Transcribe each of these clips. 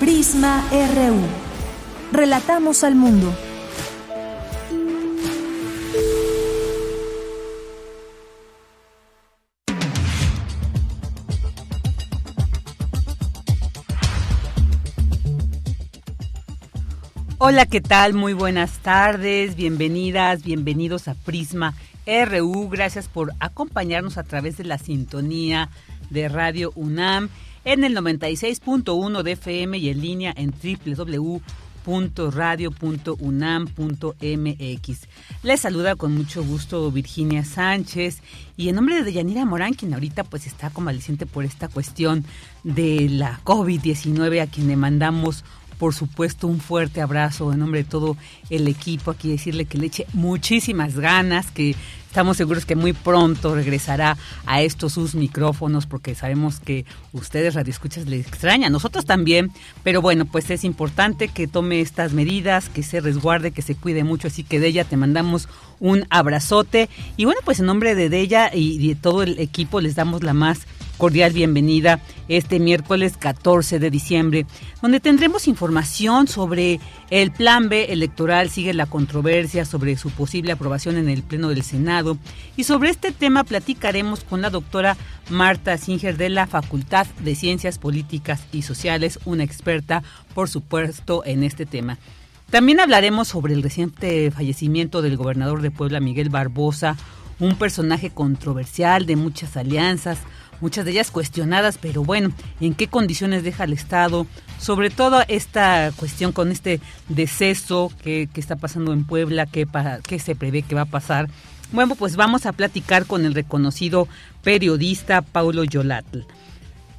Prisma RU. Relatamos al mundo. Hola, ¿qué tal? Muy buenas tardes, bienvenidas, bienvenidos a Prisma RU. Gracias por acompañarnos a través de la sintonía de Radio UNAM en el 96.1 de FM y en línea en www.radio.unam.mx. Les saluda con mucho gusto Virginia Sánchez y en nombre de Deyanira Morán, quien ahorita pues está convaleciente por esta cuestión de la COVID-19, a quien le mandamos por supuesto, un fuerte abrazo en nombre de todo el equipo. Aquí decirle que le eche muchísimas ganas, que estamos seguros que muy pronto regresará a estos sus micrófonos, porque sabemos que ustedes, radioescuchas, le extrañan, nosotros también. Pero bueno, pues es importante que tome estas medidas, que se resguarde, que se cuide mucho. Así que de ella te mandamos un abrazote. Y bueno, pues en nombre de ella y de todo el equipo les damos la más cordial bienvenida este miércoles 14 de diciembre, donde tendremos información sobre el plan B electoral, sigue la controversia sobre su posible aprobación en el Pleno del Senado y sobre este tema platicaremos con la doctora Marta Singer de la Facultad de Ciencias Políticas y Sociales, una experta, por supuesto, en este tema. También hablaremos sobre el reciente fallecimiento del gobernador de Puebla, Miguel Barbosa, un personaje controversial de muchas alianzas, muchas de ellas cuestionadas, pero bueno, ¿en qué condiciones deja el Estado? Sobre todo esta cuestión con este deceso que, está pasando en Puebla, ¿qué, qué se prevé que va a pasar. Bueno, pues vamos a platicar con el reconocido periodista Paulo Yolatl.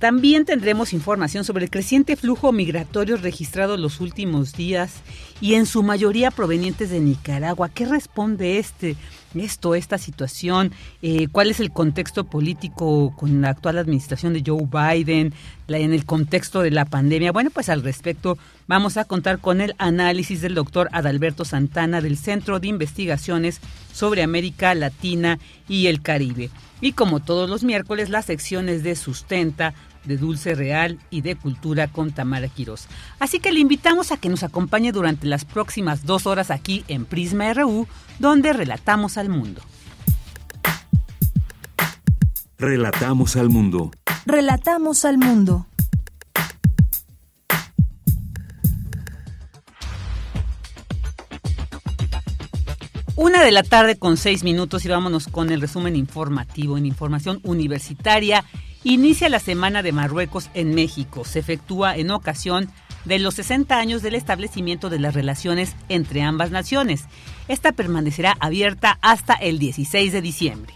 También tendremos información sobre el creciente flujo migratorio registrado los últimos días y en su mayoría provenientes de Nicaragua. ¿Qué responde este? Esto, esta situación, eh, cuál es el contexto político con la actual administración de Joe Biden, en el contexto de la pandemia. Bueno, pues al respecto vamos a contar con el análisis del doctor Adalberto Santana del Centro de Investigaciones sobre América Latina y el Caribe. Y como todos los miércoles, las secciones de Sustenta, de Dulce Real y de Cultura con Tamara Quirós. Así que le invitamos a que nos acompañe durante las próximas dos horas aquí en Prisma RU, donde relatamos al mundo. Relatamos al mundo. Relatamos al mundo. Una de la tarde con seis minutos y vámonos con el resumen informativo en información universitaria Inicia la Semana de Marruecos en México. Se efectúa en ocasión de los 60 años del establecimiento de las relaciones entre ambas naciones. Esta permanecerá abierta hasta el 16 de diciembre.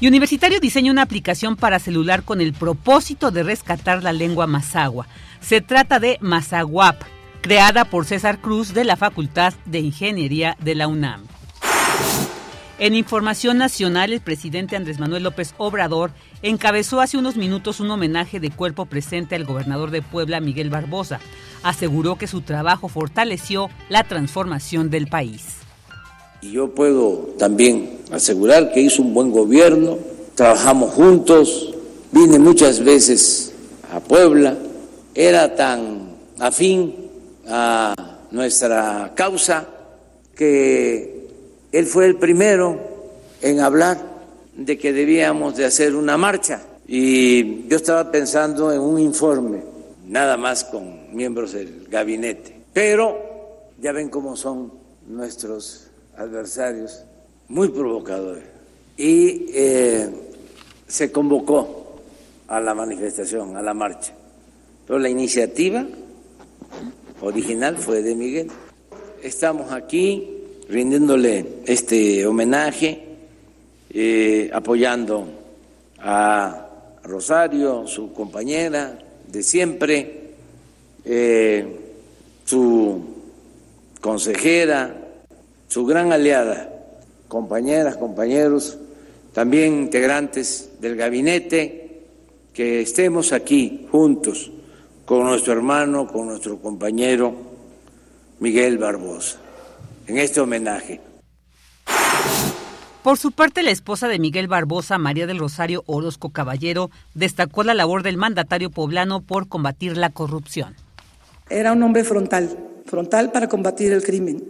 Y Universitario diseña una aplicación para celular con el propósito de rescatar la lengua mazagua. Se trata de Mazaguap, creada por César Cruz de la Facultad de Ingeniería de la UNAM. En información nacional, el presidente Andrés Manuel López Obrador encabezó hace unos minutos un homenaje de cuerpo presente al gobernador de Puebla, Miguel Barbosa. Aseguró que su trabajo fortaleció la transformación del país. Y yo puedo también asegurar que hizo un buen gobierno, trabajamos juntos, vine muchas veces a Puebla, era tan afín a nuestra causa que él fue el primero en hablar de que debíamos de hacer una marcha y yo estaba pensando en un informe, nada más con miembros del gabinete. Pero ya ven cómo son nuestros adversarios, muy provocadores. Y eh, se convocó a la manifestación, a la marcha. Pero la iniciativa original fue de Miguel. Estamos aquí rindiéndole este homenaje, eh, apoyando a Rosario, su compañera de siempre, eh, su consejera, su gran aliada, compañeras, compañeros, también integrantes del gabinete, que estemos aquí juntos con nuestro hermano, con nuestro compañero Miguel Barbosa, en este homenaje. Por su parte, la esposa de Miguel Barbosa, María del Rosario Orozco Caballero, destacó la labor del mandatario poblano por combatir la corrupción. Era un hombre frontal, frontal para combatir el crimen.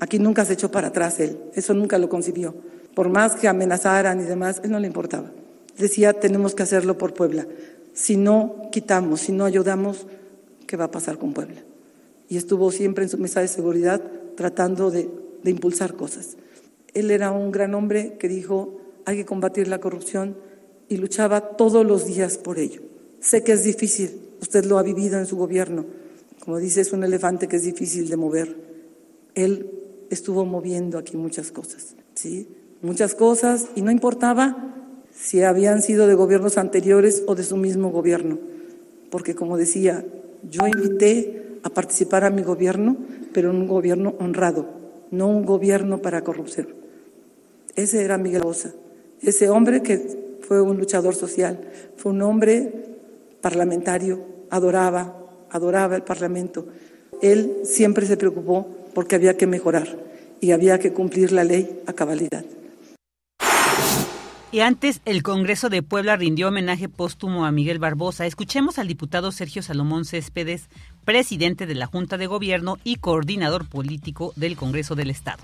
Aquí nunca se echó para atrás él, eso nunca lo concibió. Por más que amenazaran y demás, él no le importaba. Decía, tenemos que hacerlo por Puebla. Si no quitamos, si no ayudamos, ¿qué va a pasar con Puebla? Y estuvo siempre en su mesa de seguridad tratando de, de impulsar cosas. Él era un gran hombre que dijo, hay que combatir la corrupción y luchaba todos los días por ello. Sé que es difícil, usted lo ha vivido en su gobierno, como dice, es un elefante que es difícil de mover. Él estuvo moviendo aquí muchas cosas, ¿sí? Muchas cosas y no importaba si habían sido de gobiernos anteriores o de su mismo gobierno, porque como decía, yo invité a participar a mi gobierno, pero en un gobierno honrado, no un gobierno para corrupción. Ese era Miguel Bosa, ese hombre que fue un luchador social, fue un hombre parlamentario, adoraba adoraba el Parlamento. Él siempre se preocupó porque había que mejorar y había que cumplir la ley a cabalidad. Y antes, el Congreso de Puebla rindió homenaje póstumo a Miguel Barbosa. Escuchemos al diputado Sergio Salomón Céspedes, presidente de la Junta de Gobierno y coordinador político del Congreso del Estado.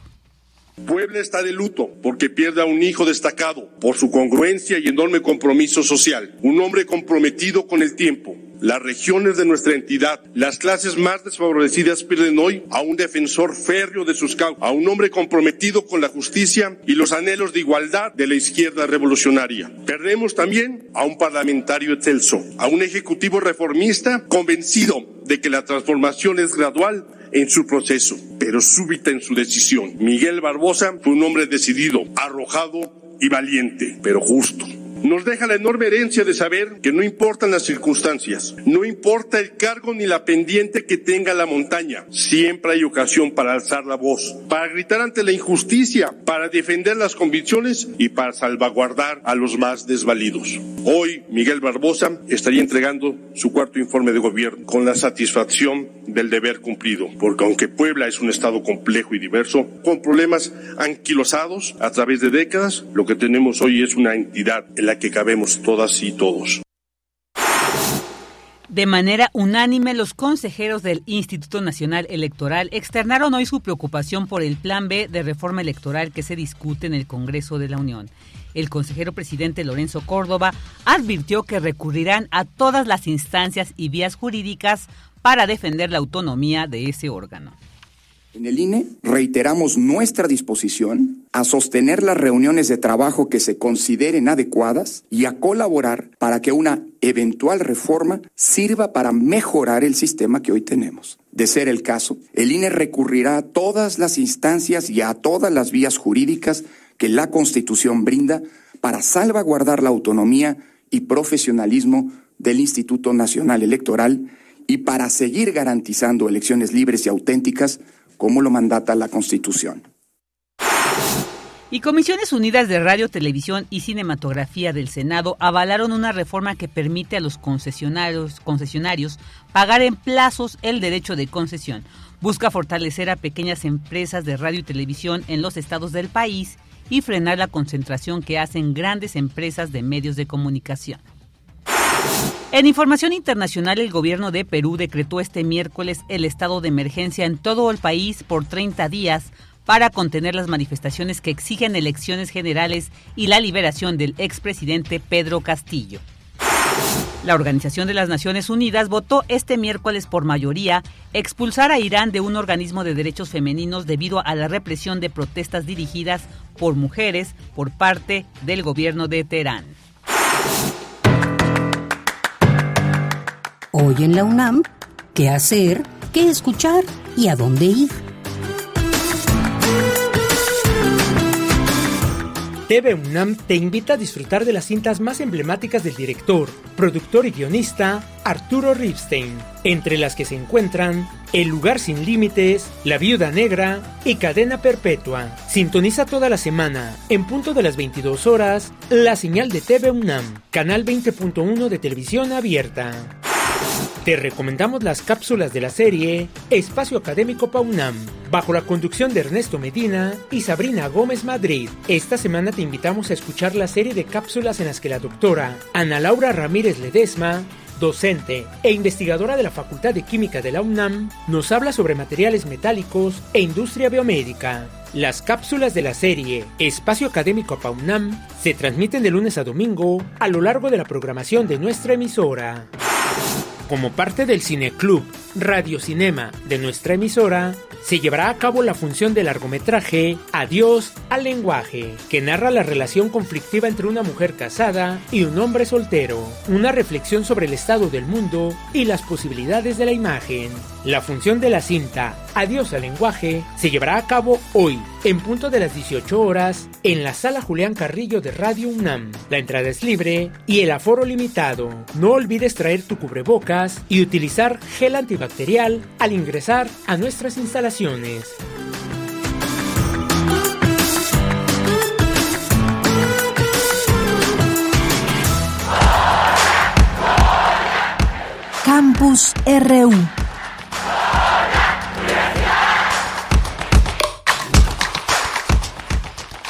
Puebla está de luto porque pierde a un hijo destacado por su congruencia y enorme compromiso social, un hombre comprometido con el tiempo, las regiones de nuestra entidad, las clases más desfavorecidas pierden hoy a un defensor férreo de sus causas, a un hombre comprometido con la justicia y los anhelos de igualdad de la izquierda revolucionaria. Perdemos también a un parlamentario excelso, a un ejecutivo reformista convencido de que la transformación es gradual en su proceso, pero súbita en su decisión. Miguel Barbosa fue un hombre decidido, arrojado y valiente, pero justo nos deja la enorme herencia de saber que no importan las circunstancias, no importa el cargo ni la pendiente que tenga la montaña, siempre hay ocasión para alzar la voz, para gritar ante la injusticia, para defender las convicciones y para salvaguardar a los más desvalidos. Hoy Miguel Barbosa estaría entregando su cuarto informe de gobierno con la satisfacción del deber cumplido, porque aunque Puebla es un estado complejo y diverso, con problemas anquilosados a través de décadas, lo que tenemos hoy es una entidad la que cabemos todas y todos. De manera unánime, los consejeros del Instituto Nacional Electoral externaron hoy su preocupación por el Plan B de reforma electoral que se discute en el Congreso de la Unión. El consejero presidente Lorenzo Córdoba advirtió que recurrirán a todas las instancias y vías jurídicas para defender la autonomía de ese órgano. En el INE reiteramos nuestra disposición a sostener las reuniones de trabajo que se consideren adecuadas y a colaborar para que una eventual reforma sirva para mejorar el sistema que hoy tenemos. De ser el caso, el INE recurrirá a todas las instancias y a todas las vías jurídicas que la Constitución brinda para salvaguardar la autonomía y profesionalismo del Instituto Nacional Electoral y para seguir garantizando elecciones libres y auténticas como lo mandata la Constitución. Y Comisiones Unidas de Radio, Televisión y Cinematografía del Senado avalaron una reforma que permite a los concesionarios, concesionarios pagar en plazos el derecho de concesión. Busca fortalecer a pequeñas empresas de radio y televisión en los estados del país y frenar la concentración que hacen grandes empresas de medios de comunicación. En información internacional, el gobierno de Perú decretó este miércoles el estado de emergencia en todo el país por 30 días para contener las manifestaciones que exigen elecciones generales y la liberación del expresidente Pedro Castillo. La Organización de las Naciones Unidas votó este miércoles por mayoría expulsar a Irán de un organismo de derechos femeninos debido a la represión de protestas dirigidas por mujeres por parte del gobierno de Teherán. Hoy en la UNAM, ¿qué hacer? ¿Qué escuchar? ¿Y a dónde ir? TV UNAM te invita a disfrutar de las cintas más emblemáticas del director, productor y guionista Arturo Ripstein, entre las que se encuentran El lugar sin límites, La viuda negra y Cadena perpetua. Sintoniza toda la semana, en punto de las 22 horas, la señal de TV UNAM, canal 20.1 de televisión abierta. Te recomendamos las cápsulas de la serie Espacio Académico PAUNAM, bajo la conducción de Ernesto Medina y Sabrina Gómez Madrid. Esta semana te invitamos a escuchar la serie de cápsulas en las que la doctora Ana Laura Ramírez Ledesma docente e investigadora de la Facultad de Química de la UNAM, nos habla sobre materiales metálicos e industria biomédica. Las cápsulas de la serie Espacio Académico PAUNAM se transmiten de lunes a domingo a lo largo de la programación de nuestra emisora. Como parte del Cineclub Radio Cinema de nuestra emisora, se llevará a cabo la función de largometraje Adiós al lenguaje, que narra la relación conflictiva entre una mujer casada y un hombre soltero, una reflexión sobre el estado del mundo y las posibilidades de la imagen. La función de la cinta Adiós al lenguaje se llevará a cabo hoy, en punto de las 18 horas, en la sala Julián Carrillo de Radio UNAM. La entrada es libre y el aforo limitado. No olvides traer tu cubrebocas y utilizar gel antibacterial al ingresar a nuestras instalaciones. Campus RU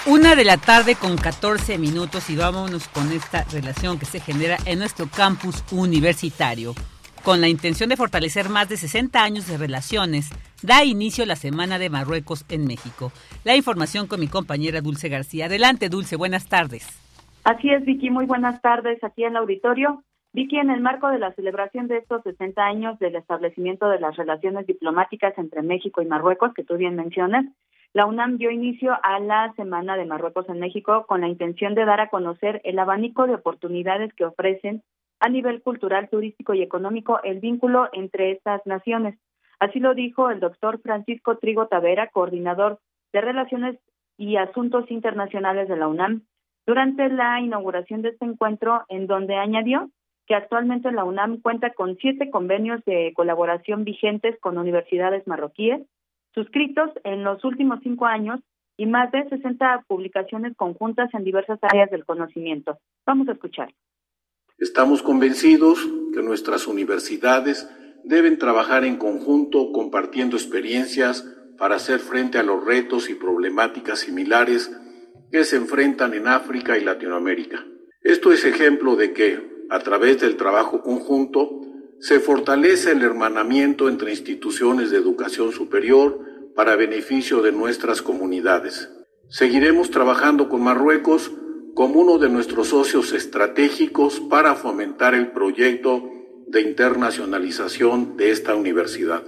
Una de la tarde con 14 minutos y vámonos con esta relación que se genera en nuestro campus universitario. Con la intención de fortalecer más de 60 años de relaciones, da inicio la Semana de Marruecos en México. La información con mi compañera Dulce García. Adelante, Dulce, buenas tardes. Así es, Vicky, muy buenas tardes aquí en el auditorio. Vicky, en el marco de la celebración de estos 60 años del establecimiento de las relaciones diplomáticas entre México y Marruecos, que tú bien mencionas, la UNAM dio inicio a la Semana de Marruecos en México con la intención de dar a conocer el abanico de oportunidades que ofrecen a nivel cultural, turístico y económico el vínculo entre estas naciones. Así lo dijo el doctor Francisco Trigo Tavera, coordinador de Relaciones y Asuntos Internacionales de la UNAM, durante la inauguración de este encuentro, en donde añadió que actualmente la UNAM cuenta con siete convenios de colaboración vigentes con universidades marroquíes, suscritos en los últimos cinco años y más de 60 publicaciones conjuntas en diversas áreas del conocimiento. Vamos a escuchar. Estamos convencidos que nuestras universidades deben trabajar en conjunto compartiendo experiencias para hacer frente a los retos y problemáticas similares que se enfrentan en África y Latinoamérica. Esto es ejemplo de que, a través del trabajo conjunto, se fortalece el hermanamiento entre instituciones de educación superior para beneficio de nuestras comunidades. Seguiremos trabajando con Marruecos como uno de nuestros socios estratégicos para fomentar el proyecto de internacionalización de esta universidad.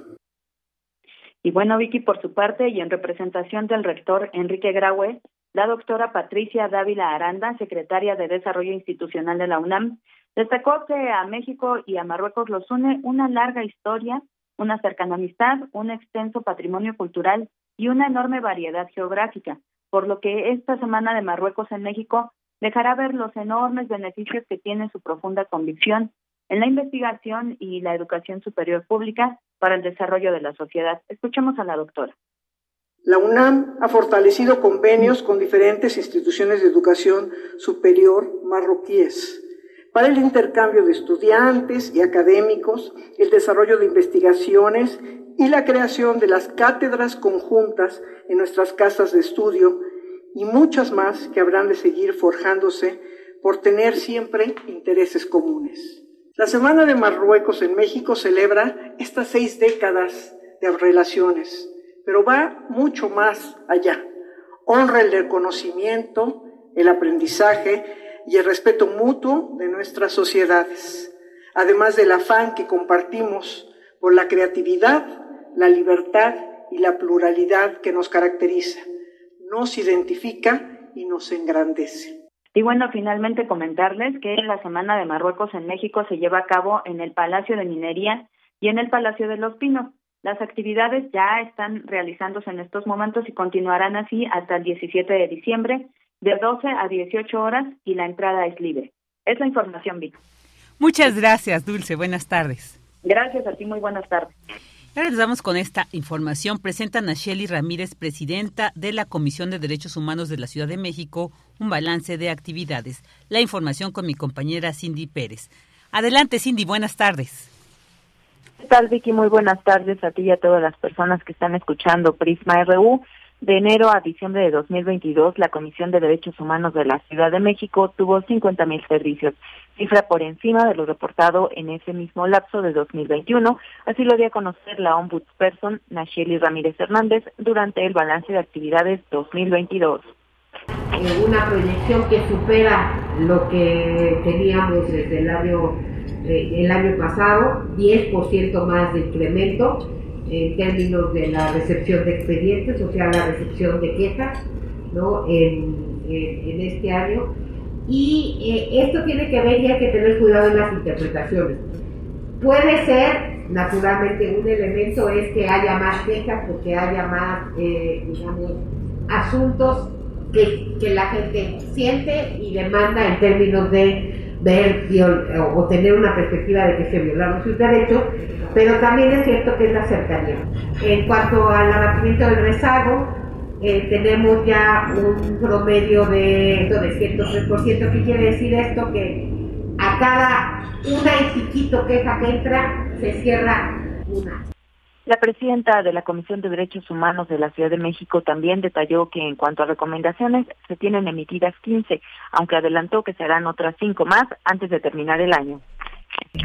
Y bueno, Vicky, por su parte, y en representación del rector Enrique Graue, la doctora Patricia Dávila Aranda, secretaria de Desarrollo Institucional de la UNAM, Destacó que a México y a Marruecos los une una larga historia, una cercana amistad, un extenso patrimonio cultural y una enorme variedad geográfica, por lo que esta semana de Marruecos en México dejará ver los enormes beneficios que tiene su profunda convicción en la investigación y la educación superior pública para el desarrollo de la sociedad. Escuchemos a la doctora. La UNAM ha fortalecido convenios con diferentes instituciones de educación superior marroquíes para el intercambio de estudiantes y académicos, el desarrollo de investigaciones y la creación de las cátedras conjuntas en nuestras casas de estudio y muchas más que habrán de seguir forjándose por tener siempre intereses comunes. La Semana de Marruecos en México celebra estas seis décadas de relaciones, pero va mucho más allá. Honra el reconocimiento, el aprendizaje y el respeto mutuo de nuestras sociedades, además del afán que compartimos por la creatividad, la libertad y la pluralidad que nos caracteriza, nos identifica y nos engrandece. Y bueno, finalmente comentarles que la Semana de Marruecos en México se lleva a cabo en el Palacio de Minería y en el Palacio de los Pinos. Las actividades ya están realizándose en estos momentos y continuarán así hasta el 17 de diciembre de 12 a 18 horas y la entrada es libre. Es la información, Vic. Muchas gracias, Dulce. Buenas tardes. Gracias a ti, muy buenas tardes. Damos con esta información. Presentan a Shelly Ramírez, presidenta de la Comisión de Derechos Humanos de la Ciudad de México, un balance de actividades. La información con mi compañera Cindy Pérez. Adelante, Cindy, buenas tardes. ¿Qué tal, Vicky? Muy buenas tardes a ti y a todas las personas que están escuchando Prisma RU. De enero a diciembre de 2022, la Comisión de Derechos Humanos de la Ciudad de México tuvo 50 mil servicios, cifra por encima de lo reportado en ese mismo lapso de 2021. Así lo dio a conocer la ombudsperson Nacheli Ramírez Hernández durante el balance de actividades 2022. Eh, una proyección que supera lo que teníamos desde el año, eh, el año pasado, 10% más de incremento en términos de la recepción de expedientes, o sea, la recepción de quejas ¿no? en, este año. Y eh, esto tiene que ver y hay que tener cuidado en las interpretaciones. Puede ser, naturalmente, un elemento es que haya más quejas porque haya más, eh, digamos, asuntos que, que la gente siente y demanda en términos de ver o tener una perspectiva de que se violaron sus derechos, pero también es cierto que es la cercanía. En cuanto al abatimiento del rezago, eh, tenemos ya un promedio de, de 103%. ¿Qué quiere decir esto? Que a cada una y chiquito queja que entra, se cierra una. La presidenta de la Comisión de Derechos Humanos de la Ciudad de México también detalló que en cuanto a recomendaciones se tienen emitidas 15, aunque adelantó que serán otras 5 más antes de terminar el año.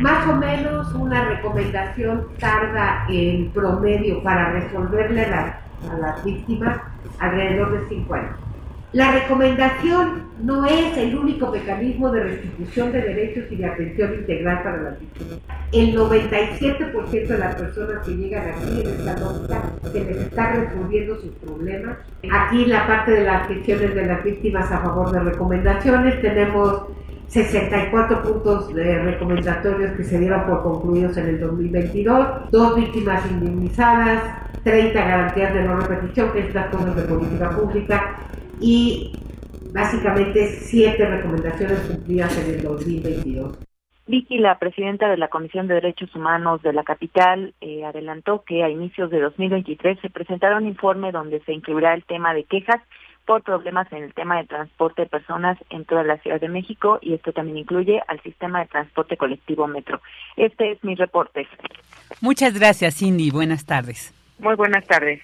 Más o menos una recomendación tarda en promedio para resolverle a las víctimas alrededor de 5 años. La recomendación no es el único mecanismo de restitución de derechos y de atención integral para las víctimas. El 97% de las personas que llegan aquí en esta nota se les está resolviendo sus problemas. Aquí la parte de las gestiones de las víctimas a favor de recomendaciones tenemos 64 puntos de recomendatorios que se dieron por concluidos en el 2022, dos víctimas indemnizadas, 30 garantías de no repetición, que es las de política pública, y básicamente siete recomendaciones cumplidas en el 2022. Vicky, la presidenta de la Comisión de Derechos Humanos de la capital, eh, adelantó que a inicios de 2023 se presentará un informe donde se incluirá el tema de quejas por problemas en el tema de transporte de personas en toda la Ciudad de México y esto también incluye al sistema de transporte colectivo Metro. Este es mi reporte. Muchas gracias, Cindy. Buenas tardes. Muy buenas tardes.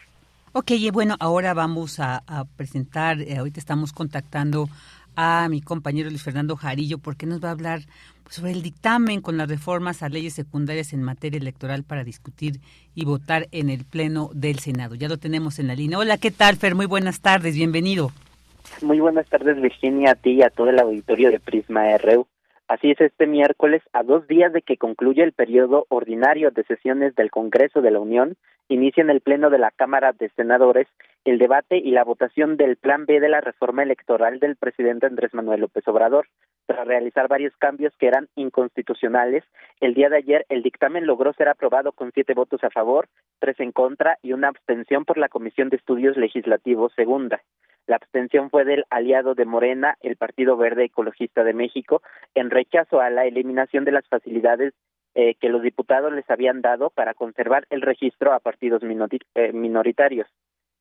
Ok, y bueno, ahora vamos a, presentar, eh, ahorita estamos contactando a mi compañero Luis Fernando Jarillo porque nos va a hablar sobre el dictamen con las reformas a leyes secundarias en materia electoral para discutir y votar en el Pleno del Senado. Ya lo tenemos en la línea. Hola, ¿qué tal, Fer? Muy buenas tardes, bienvenido. Muy buenas tardes, Virginia, a ti y a todo el auditorio de Prisma RU. Así es, este miércoles, a dos días de que concluya el periodo ordinario de sesiones del Congreso de la Unión, inicia en el Pleno de la Cámara de Senadores el debate y la votación del Plan B de la reforma electoral del presidente Andrés Manuel López Obrador. Tras realizar varios cambios que eran inconstitucionales, el día de ayer el dictamen logró ser aprobado con siete votos a favor, tres en contra y una abstención por la Comisión de Estudios Legislativos Segunda. La abstención fue del aliado de Morena, el Partido Verde Ecologista de México, en rechazo a la eliminación de las facilidades eh, que los diputados les habían dado para conservar el registro a partidos eh, minoritarios.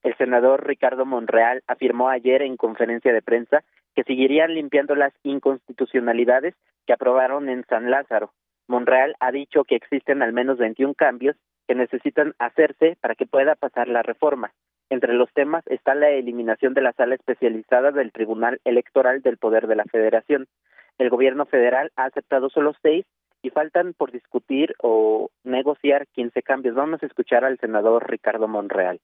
El senador Ricardo Monreal afirmó ayer en conferencia de prensa que seguirían limpiando las inconstitucionalidades que aprobaron en San Lázaro. Monreal ha dicho que existen al menos 21 cambios que necesitan hacerse para que pueda pasar la reforma. Entre los temas está la eliminación de la sala especializada del Tribunal Electoral del Poder de la Federación. El gobierno federal ha aceptado solo seis y faltan por discutir o negociar 15 cambios. Vamos a escuchar al senador Ricardo Monreal.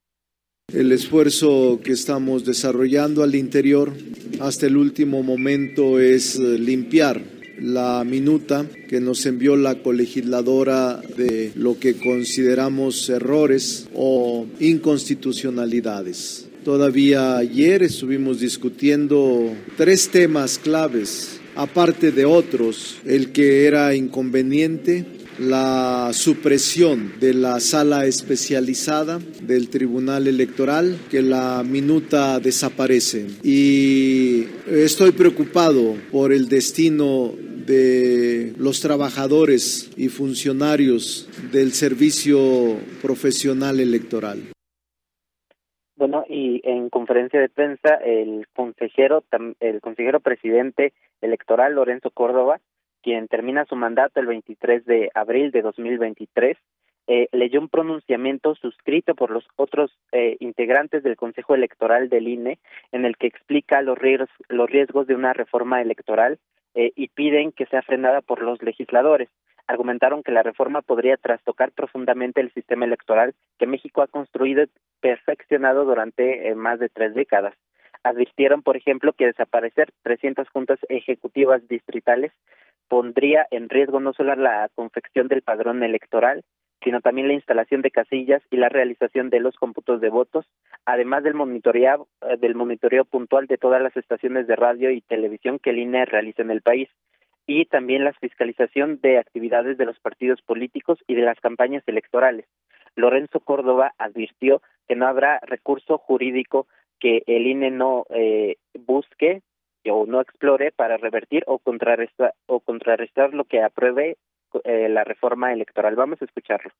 El esfuerzo que estamos desarrollando al interior hasta el último momento es eh, limpiar la minuta que nos envió la colegisladora de lo que consideramos errores o inconstitucionalidades. Todavía ayer estuvimos discutiendo tres temas claves aparte de otros, el que era inconveniente la supresión de la sala especializada del Tribunal Electoral, que la minuta desaparece. Y estoy preocupado por el destino de los trabajadores y funcionarios del servicio profesional electoral. Bueno, y en conferencia de prensa el consejero el consejero presidente electoral Lorenzo Córdoba, quien termina su mandato el 23 de abril de 2023, eh, leyó un pronunciamiento suscrito por los otros eh, integrantes del Consejo Electoral del INE en el que explica los riesgos, los riesgos de una reforma electoral eh, y piden que sea frenada por los legisladores. Argumentaron que la reforma podría trastocar profundamente el sistema electoral que México ha construido y perfeccionado durante eh, más de tres décadas. Advirtieron, por ejemplo, que desaparecer 300 juntas ejecutivas distritales pondría en riesgo no solo la confección del padrón electoral, sino también la instalación de casillas y la realización de los cómputos de votos, además del monitoreo, eh, del monitoreo puntual de todas las estaciones de radio y televisión que el INE realiza en el país, y también la fiscalización de actividades de los partidos políticos y de las campañas electorales. Lorenzo Córdoba advirtió que no habrá recurso jurídico que el INE no eh, busque o no explore para revertir o contrarrestar, o contrarrestar lo que apruebe eh, la reforma electoral. Vamos a escucharlo.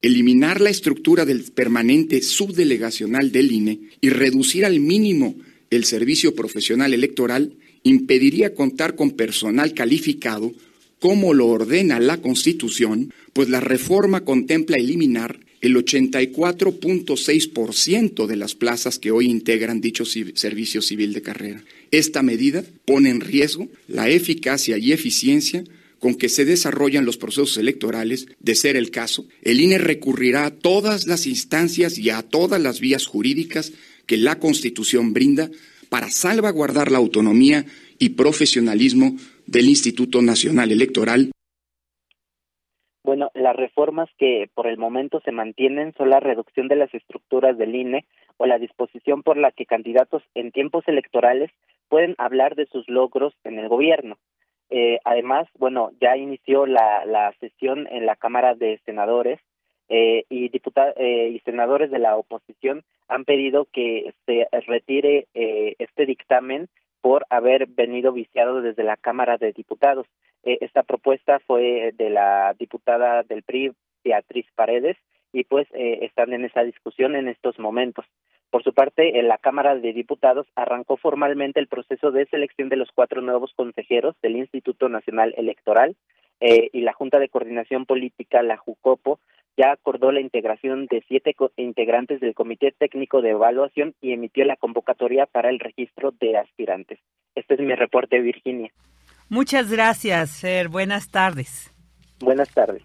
Eliminar la estructura del permanente subdelegacional del INE y reducir al mínimo el servicio profesional electoral impediría contar con personal calificado como lo ordena la Constitución, pues la reforma contempla eliminar el 84.6% de las plazas que hoy integran dicho servicio civil de carrera. Esta medida pone en riesgo la eficacia y eficiencia con que se desarrollan los procesos electorales, de ser el caso, el INE recurrirá a todas las instancias y a todas las vías jurídicas que la Constitución brinda para salvaguardar la autonomía y profesionalismo del Instituto Nacional Electoral. Bueno, las reformas que por el momento se mantienen son la reducción de las estructuras del INE o la disposición por la que candidatos en tiempos electorales pueden hablar de sus logros en el gobierno. Eh, además, bueno, ya inició la, la sesión en la Cámara de Senadores eh, y diputados eh, y senadores de la oposición han pedido que se retire eh, este dictamen por haber venido viciado desde la Cámara de Diputados. Eh, esta propuesta fue de la diputada del PRI, Beatriz Paredes, y pues eh, están en esa discusión en estos momentos. Por su parte, en la Cámara de Diputados arrancó formalmente el proceso de selección de los cuatro nuevos consejeros del Instituto Nacional Electoral eh, y la Junta de Coordinación Política, la JUCOPO, ya acordó la integración de siete integrantes del Comité Técnico de Evaluación y emitió la convocatoria para el registro de aspirantes. Este es mi reporte, Virginia. Muchas gracias, Fer. Buenas tardes. Buenas tardes.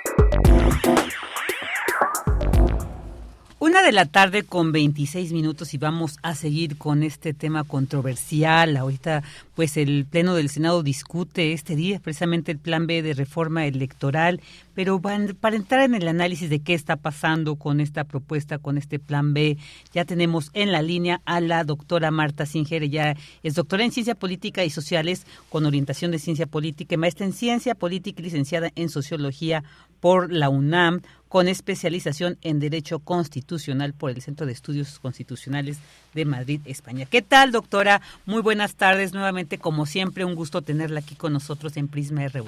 Una de la tarde con 26 minutos y vamos a seguir con este tema controversial. Ahorita, pues el Pleno del Senado discute este día precisamente el Plan B de reforma electoral, pero para entrar en el análisis de qué está pasando con esta propuesta, con este Plan B, ya tenemos en la línea a la doctora Marta Singer. Ella es doctora en Ciencia Política y Sociales con orientación de Ciencia Política, maestra en Ciencia Política y licenciada en Sociología por la UNAM con especialización en Derecho Constitucional por el Centro de Estudios Constitucionales de Madrid, España. ¿Qué tal, doctora? Muy buenas tardes. Nuevamente, como siempre, un gusto tenerla aquí con nosotros en Prisma RU.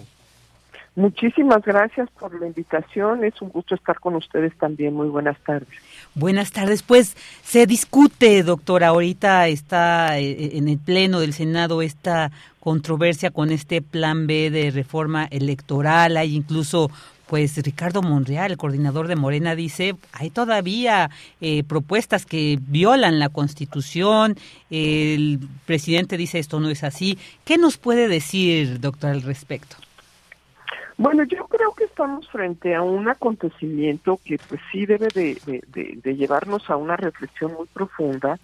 Muchísimas gracias por la invitación. Es un gusto estar con ustedes también. Muy buenas tardes. Buenas tardes. Pues se discute, doctora, ahorita está eh, en el Pleno del Senado esta controversia con este plan B de reforma electoral. Hay incluso pues Ricardo Monreal, el coordinador de Morena, dice, hay todavía eh, propuestas que violan la Constitución, el presidente dice esto no es así. ¿Qué nos puede decir, doctor, al respecto? Bueno, yo creo que estamos frente a un acontecimiento que pues sí debe de, llevarnos a una reflexión muy profunda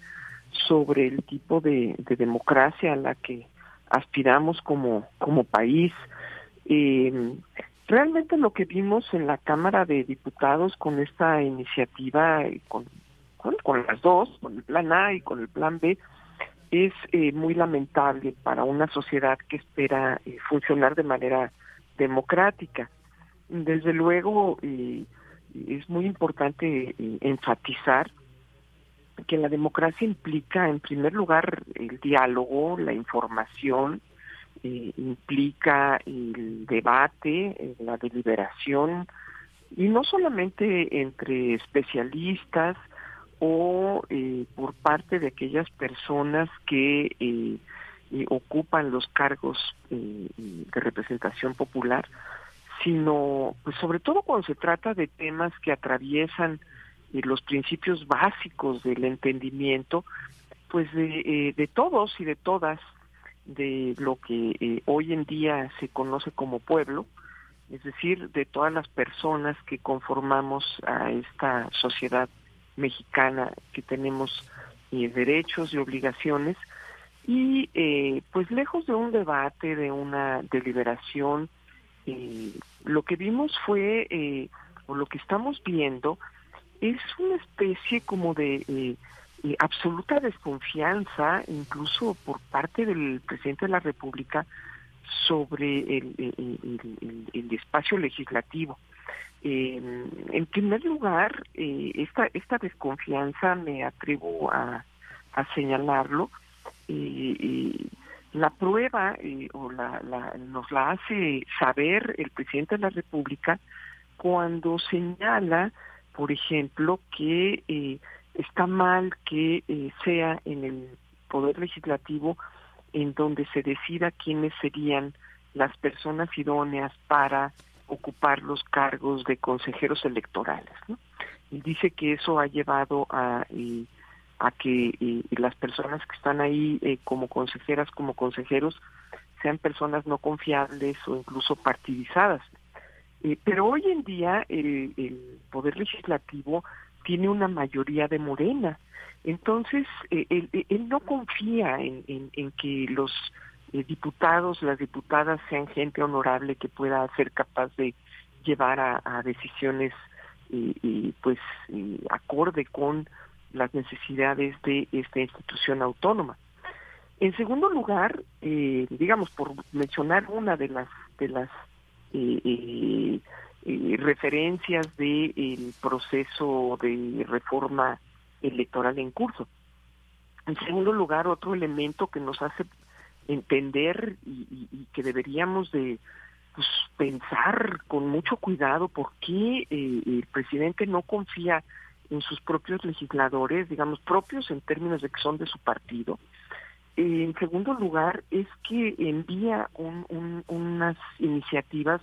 sobre el tipo de, democracia a la que aspiramos como, país. Eh, realmente lo que vimos en la Cámara de Diputados con esta iniciativa, con, con, las dos, con el plan A y con el plan B, es eh, muy lamentable para una sociedad que espera eh, funcionar de manera democrática. Desde luego, eh, es muy importante enfatizar que la democracia implica, en primer lugar, el diálogo, la información, eh, implica el debate, eh, la deliberación, y no solamente entre especialistas o eh, por parte de aquellas personas que ocupan los cargos de representación popular, sino pues sobre todo cuando se trata de temas que atraviesan los principios básicos del entendimiento, pues de todos y de todas de lo que eh, hoy en día se conoce como pueblo, es decir, de todas las personas que conformamos a esta sociedad mexicana que tenemos eh, derechos y obligaciones. Y eh, pues lejos de un debate, de una deliberación, lo que vimos fue, o lo que estamos viendo, es una especie como de absoluta desconfianza, incluso por parte del presidente de la República, sobre el, espacio legislativo. en primer lugar, eh, esta, esta desconfianza, me atrevo a, señalarlo, la prueba eh, o la, nos la hace saber el presidente de la República cuando señala, por ejemplo, que eh, está mal que eh, sea en el Poder Legislativo en donde se decida quiénes serían las personas idóneas para ocupar los cargos de consejeros electorales. Y dice que eso ha llevado a, a que las personas que están ahí eh, como consejeras, como consejeros, sean personas no confiables o incluso partidizadas. Eh, pero hoy en día el Poder Legislativo tiene una mayoría de Morena. Entonces, eh, él, no confía en, que los eh, diputados, las diputadas sean gente honorable que pueda ser capaz de llevar a, decisiones pues acorde con las necesidades de esta institución autónoma. En segundo lugar, eh, digamos por mencionar una de las de las eh, referencias del el proceso de reforma electoral en curso. En segundo lugar, otro elemento que nos hace entender y, que deberíamos de pues, pensar con mucho cuidado por qué eh, el presidente no confía en sus propios legisladores, digamos, propios en términos de que son de su partido. en segundo lugar, es que envía unas iniciativas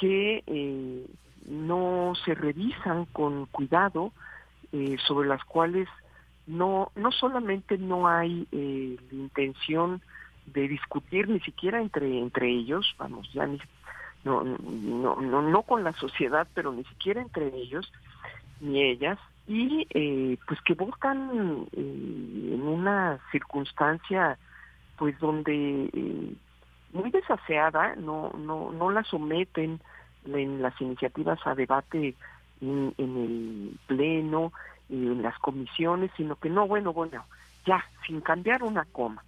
que eh, no se revisan con cuidado, eh, sobre las cuales no, no solamente no hay eh, intención de discutir ni siquiera entre, entre ellos, vamos, ya ni, no, no, no, no con la sociedad, pero ni siquiera entre ellos ni ellas, y eh, pues que votan en una circunstancia pues donde muy desaseada, no, no, no la someten en las iniciativas a debate en, el pleno, en las comisiones, sino que no, bueno, bueno, ya, sin cambiar una coma.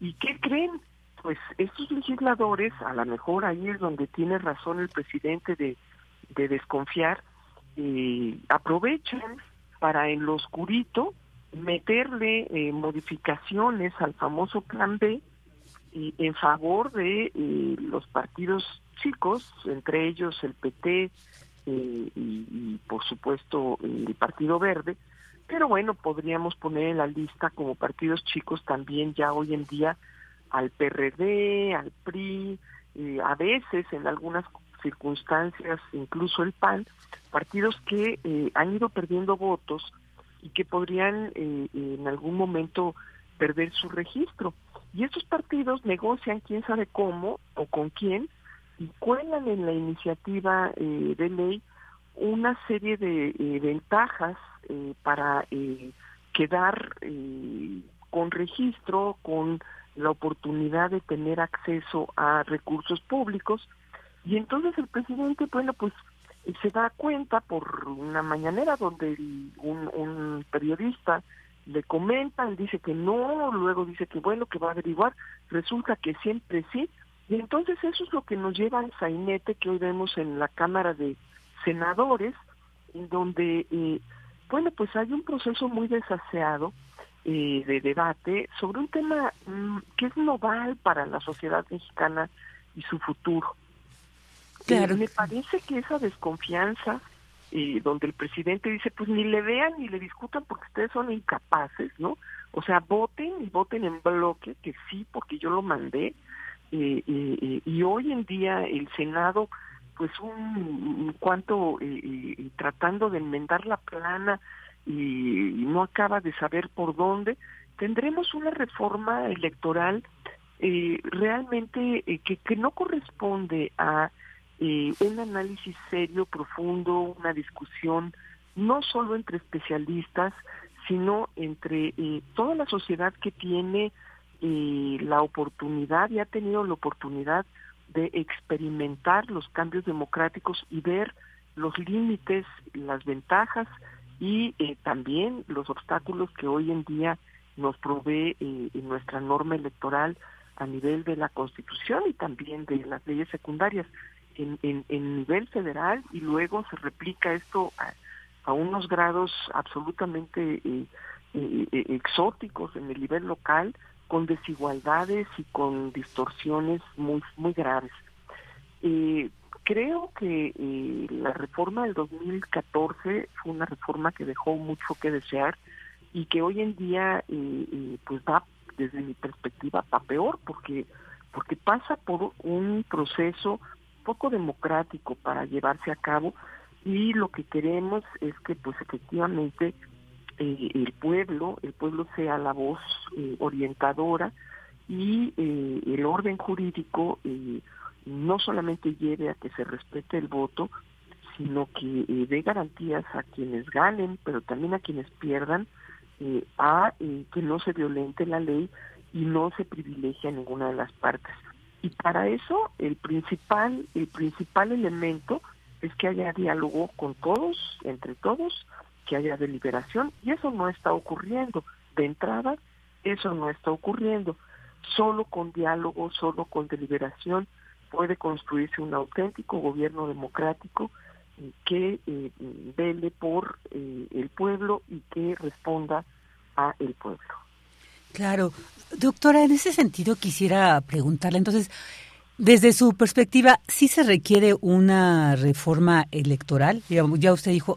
¿Y qué creen? Pues estos legisladores, a lo mejor ahí es donde tiene razón el presidente de, de desconfiar, eh, aprovechan para en lo oscurito meterle eh, modificaciones al famoso plan B en favor de eh, los partidos chicos, entre ellos el PT eh, y, por supuesto el Partido Verde, pero bueno, podríamos poner en la lista como partidos chicos también ya hoy en día al PRD, al PRI, eh, a veces en algunas circunstancias incluso el PAN, partidos que han ido perdiendo votos y que podrían en algún momento perder su registro. Y estos partidos negocian quién sabe cómo o con quién y cuelan en la iniciativa eh, de ley una serie de eh, ventajas eh, para quedar con registro, con la oportunidad de tener acceso a recursos públicos, Y entonces el presidente, bueno, pues se da cuenta por una mañanera donde un, un periodista le comentan, dice que no, luego dice que bueno, que va a averiguar, resulta que siempre sí, y entonces eso es lo que nos lleva al sainete que hoy vemos en la Cámara de Senadores, en donde, eh, bueno, pues hay un proceso muy desaseado eh, de debate sobre un tema mm, que es global para la sociedad mexicana y su futuro. Claro. me parece que esa desconfianza donde el presidente dice, pues ni le vean ni le discutan porque ustedes son incapaces, ¿no? O sea, voten y voten en bloque, que sí, porque yo lo mandé. Eh, eh, y hoy en día el Senado, pues un, cuanto eh, tratando de enmendar la plana y, no acaba de saber por dónde, tendremos una reforma electoral realmente que, que no corresponde a eh, un análisis serio, profundo, una discusión no solo entre especialistas, sino entre eh, toda la sociedad que tiene eh, la oportunidad y ha tenido la oportunidad de experimentar los cambios democráticos y ver los límites, las ventajas y también los obstáculos que hoy en día nos provee en nuestra norma electoral a nivel de la Constitución y también de las leyes secundarias en, en, nivel federal y luego se replica esto a, unos grados absolutamente eh, eh, eh, exóticos en el nivel local con desigualdades y con distorsiones muy muy graves. creo que la reforma del 2014 fue una reforma que dejó mucho que desear y que hoy en día pues va desde mi perspectiva para peor porque porque pasa por un proceso poco democrático para llevarse a cabo y lo que queremos es que pues efectivamente eh, el pueblo el pueblo sea la voz eh, orientadora y eh, el orden jurídico no solamente lleve a que se respete el voto sino que dé garantías a quienes ganen pero también a quienes pierdan a que no se violente la ley y no se privilegie ninguna de las partes y para eso el principal, el principal elemento es que haya diálogo con todos, entre todos, que haya deliberación, y eso no está ocurriendo. De entrada, eso no está ocurriendo. Solo con diálogo, solo con deliberación puede construirse un auténtico gobierno democrático que eh, vele por eh, el pueblo y que responda a el pueblo. Claro. Doctora, en ese sentido quisiera preguntarle, entonces, desde su perspectiva, ¿sí se requiere una reforma electoral? Ya usted dijo,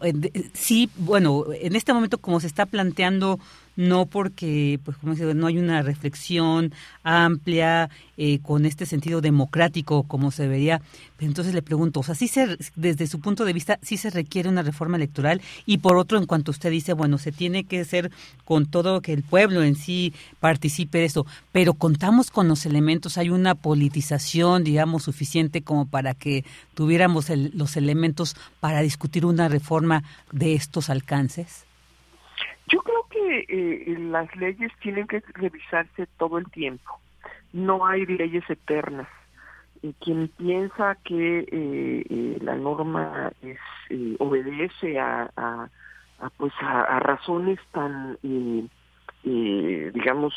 sí, bueno, en este momento como se está planteando no porque, pues como dice, no hay una reflexión amplia eh, con este sentido democrático como se vería. Entonces le pregunto, o sea, sí se, desde su punto de vista, sí se requiere una reforma electoral y por otro, en cuanto usted dice, bueno, se tiene que hacer con todo que el pueblo en sí participe de eso, pero contamos con los elementos, hay una politización, digamos, suficiente como para que tuviéramos los elementos para discutir una reforma de estos alcances. Eh, las leyes tienen que revisarse todo el tiempo. No hay leyes eternas. Y quien piensa que eh, eh, la norma es, obedece a, a, pues a, razones tan digamos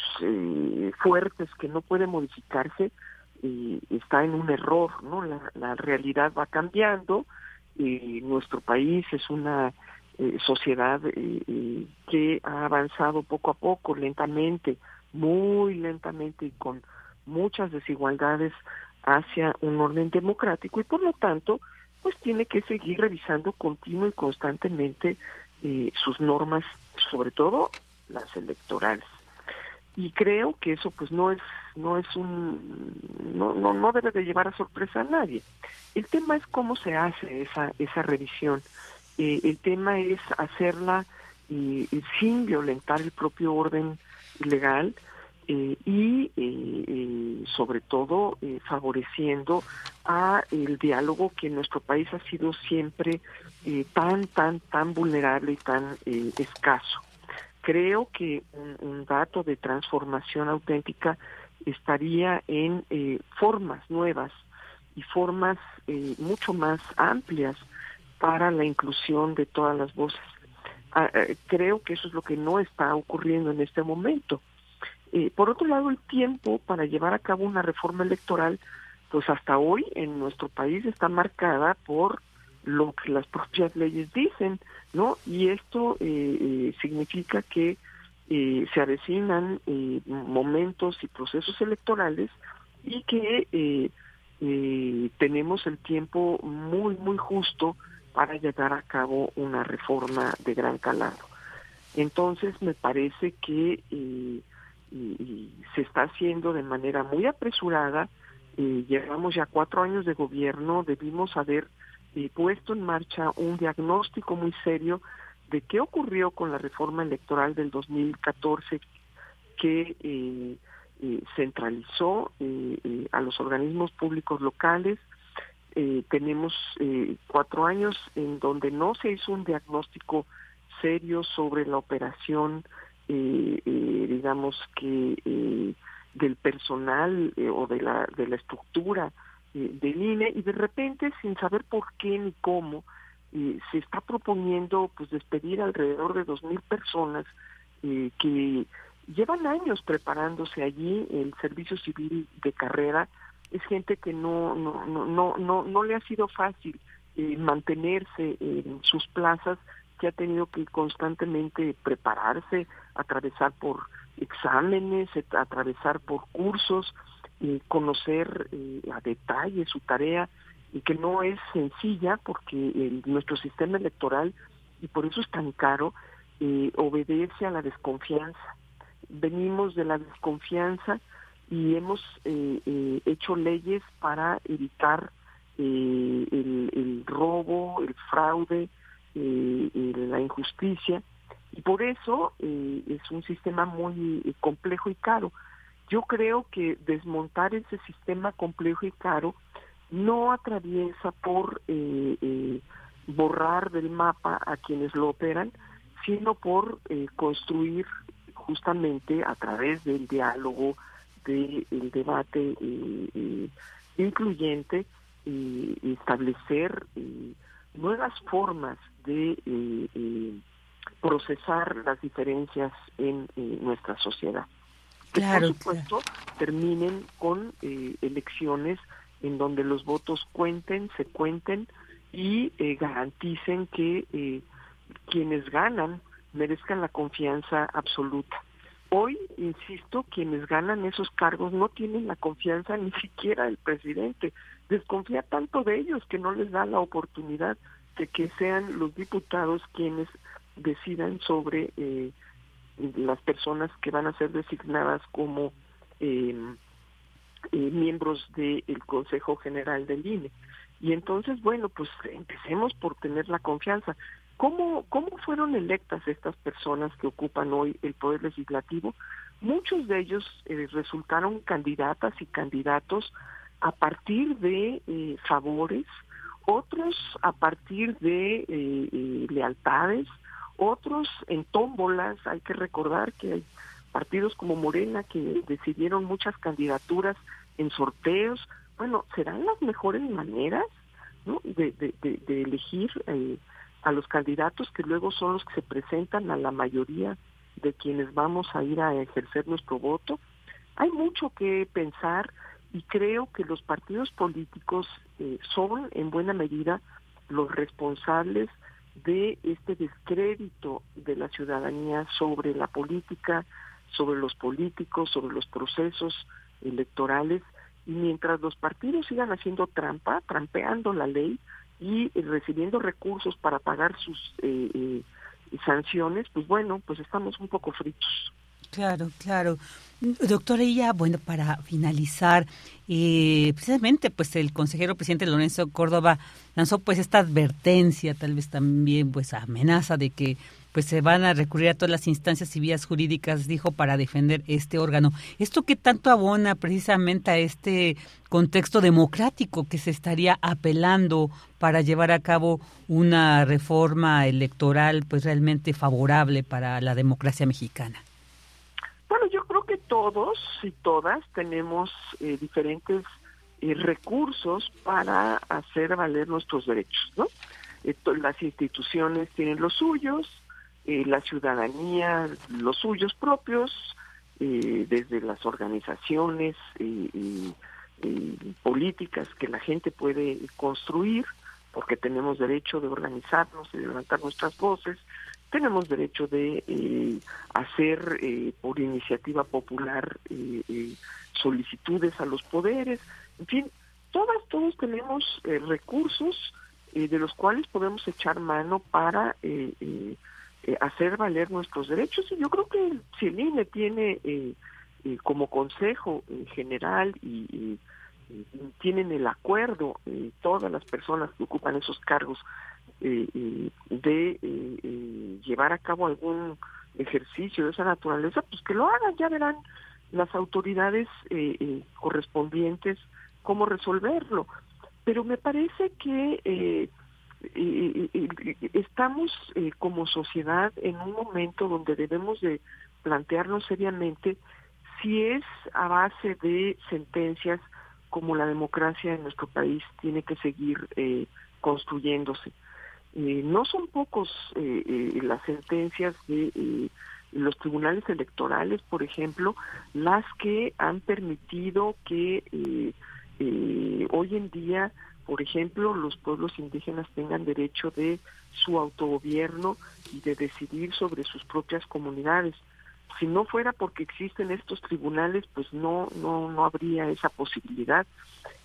fuertes que no puede modificarse está en un error no la, la realidad va cambiando y nuestro país es una eh, sociedad eh, eh, que ha avanzado poco a poco, lentamente, muy lentamente y con muchas desigualdades hacia un orden democrático y por lo tanto pues tiene que seguir revisando continuo y constantemente sus normas, sobre todo las electorales. Y creo que eso pues no es no es un no, no no debe de llevar a sorpresa a nadie. El tema es cómo se hace esa esa revisión eh, el tema es hacerla eh, sin violentar el propio orden legal eh, y sobre todo favoreciendo a el diálogo que en nuestro país ha sido siempre tan tan tan vulnerable y tan escaso. Creo que un, dato de transformación auténtica estaría en formas nuevas y formas eh, mucho más amplias para la inclusión de todas las voces. Ah, eh, creo que eso es lo que no está ocurriendo en este momento. Eh, por otro lado, el tiempo para llevar a cabo una reforma electoral, pues hasta hoy en nuestro país está marcada por lo que las propias leyes dicen, ¿no? Y esto eh, significa que se avecinan momentos y procesos electorales y que tenemos el tiempo muy, muy justo para llevar a cabo una reforma de gran calado. Entonces me parece que eh, se está haciendo de manera muy apresurada. Eh, llevamos ya cuatro años de gobierno, debimos haber eh, puesto en marcha un diagnóstico muy serio de qué ocurrió con la reforma electoral del 2014 que centralizó a los organismos públicos locales, eh, tenemos eh, cuatro años en donde no se hizo un diagnóstico serio sobre la operación, eh, digamos que del personal o de la de la estructura del INE y de repente sin saber por qué ni cómo se está proponiendo pues despedir alrededor de dos mil personas que llevan años preparándose allí el servicio civil de carrera es gente que no no no no no, le ha sido fácil eh, mantenerse en sus plazas que ha tenido que constantemente prepararse atravesar por exámenes atravesar por cursos eh, conocer eh, a detalle su tarea y que no es sencilla porque nuestro sistema electoral y por eso es tan caro obedece a la desconfianza. Venimos de la desconfianza y hemos eh, eh, hecho leyes para evitar eh, el, robo, el fraude, la injusticia y por eso es un sistema muy complejo y caro. Yo creo que desmontar ese sistema complejo y caro no atraviesa por borrar del mapa a quienes lo operan, sino por construir justamente a través del diálogo, del debate eh, eh, incluyente y establecer eh, nuevas formas de procesar las diferencias en nuestra sociedad. Que por supuesto terminen con elecciones en donde los votos cuenten, se cuenten y garanticen que quienes ganan merezcan la confianza absoluta. Hoy, insisto, quienes ganan esos cargos no tienen la confianza ni siquiera del presidente. Desconfía tanto de ellos que no les da la oportunidad de que sean los diputados quienes decidan sobre eh, las personas que van a ser designadas como em, eh, miembros del Consejo General del INE. Y entonces, bueno, pues empecemos por tener la confianza. ¿Cómo, ¿Cómo fueron electas estas personas que ocupan hoy el Poder Legislativo? Muchos de ellos eh, resultaron candidatas y candidatos a partir de eh, favores, otros a partir de eh, lealtades, otros en tómbolas. Hay que recordar que hay partidos como Morena que decidieron muchas candidaturas en sorteos. Bueno, ¿serán las mejores maneras ¿no? de, de, de, elegir a los candidatos que luego son los que se presentan a la mayoría de quienes vamos a ir a ejercer nuestro voto. Hay mucho que pensar y creo que los partidos políticos eh, son en buena medida los responsables de este descrédito de la ciudadanía sobre la política, sobre los políticos, sobre los procesos electorales y mientras los partidos sigan haciendo trampa, trampeando la ley, y recibiendo recursos para pagar sus eh, eh, sanciones, pues bueno, pues estamos un poco fritos. Claro, claro. Doctora, y ya, bueno, para finalizar, eh, precisamente, pues el consejero presidente Lorenzo Córdoba lanzó pues esta advertencia, tal vez también pues amenaza de que pues se van a recurrir a todas las instancias y vías jurídicas, dijo, para defender este órgano. ¿Esto qué tanto abona precisamente a este contexto democrático que se estaría apelando para llevar a cabo una reforma electoral pues realmente favorable para la democracia mexicana? Bueno, yo creo que todos y todas tenemos eh, diferentes eh, recursos para hacer valer nuestros derechos, ¿no? las instituciones tienen los suyos, eh, la ciudadanía los suyos propios, eh, desde las organizaciones políticas que la gente puede construir, porque tenemos derecho de organizarnos y levantar nuestras voces, tenemos derecho de eh, hacer eh, por iniciativa popular eh, solicitudes a los poderes, en fin, todas, todos tenemos recursos de los cuales podemos echar mano para hacer valer nuestros derechos y yo creo que si el INE tiene como consejo general y, tienen el acuerdo todas las personas que ocupan esos cargos eh, eh, de eh, llevar a cabo algún ejercicio de esa naturaleza, pues que lo hagan, ya verán las autoridades correspondientes cómo resolverlo. Pero me parece que estamos como sociedad en un momento donde debemos de plantearnos seriamente si es a base de sentencias como la democracia en nuestro país tiene que seguir construyéndose. Eh, no son pocos eh, eh, las sentencias de los tribunales electorales, por ejemplo, las que han permitido que hoy en día, por ejemplo, los pueblos indígenas tengan derecho de su autogobierno y de decidir sobre sus propias comunidades. Si no fuera porque existen estos tribunales, pues no no no habría esa posibilidad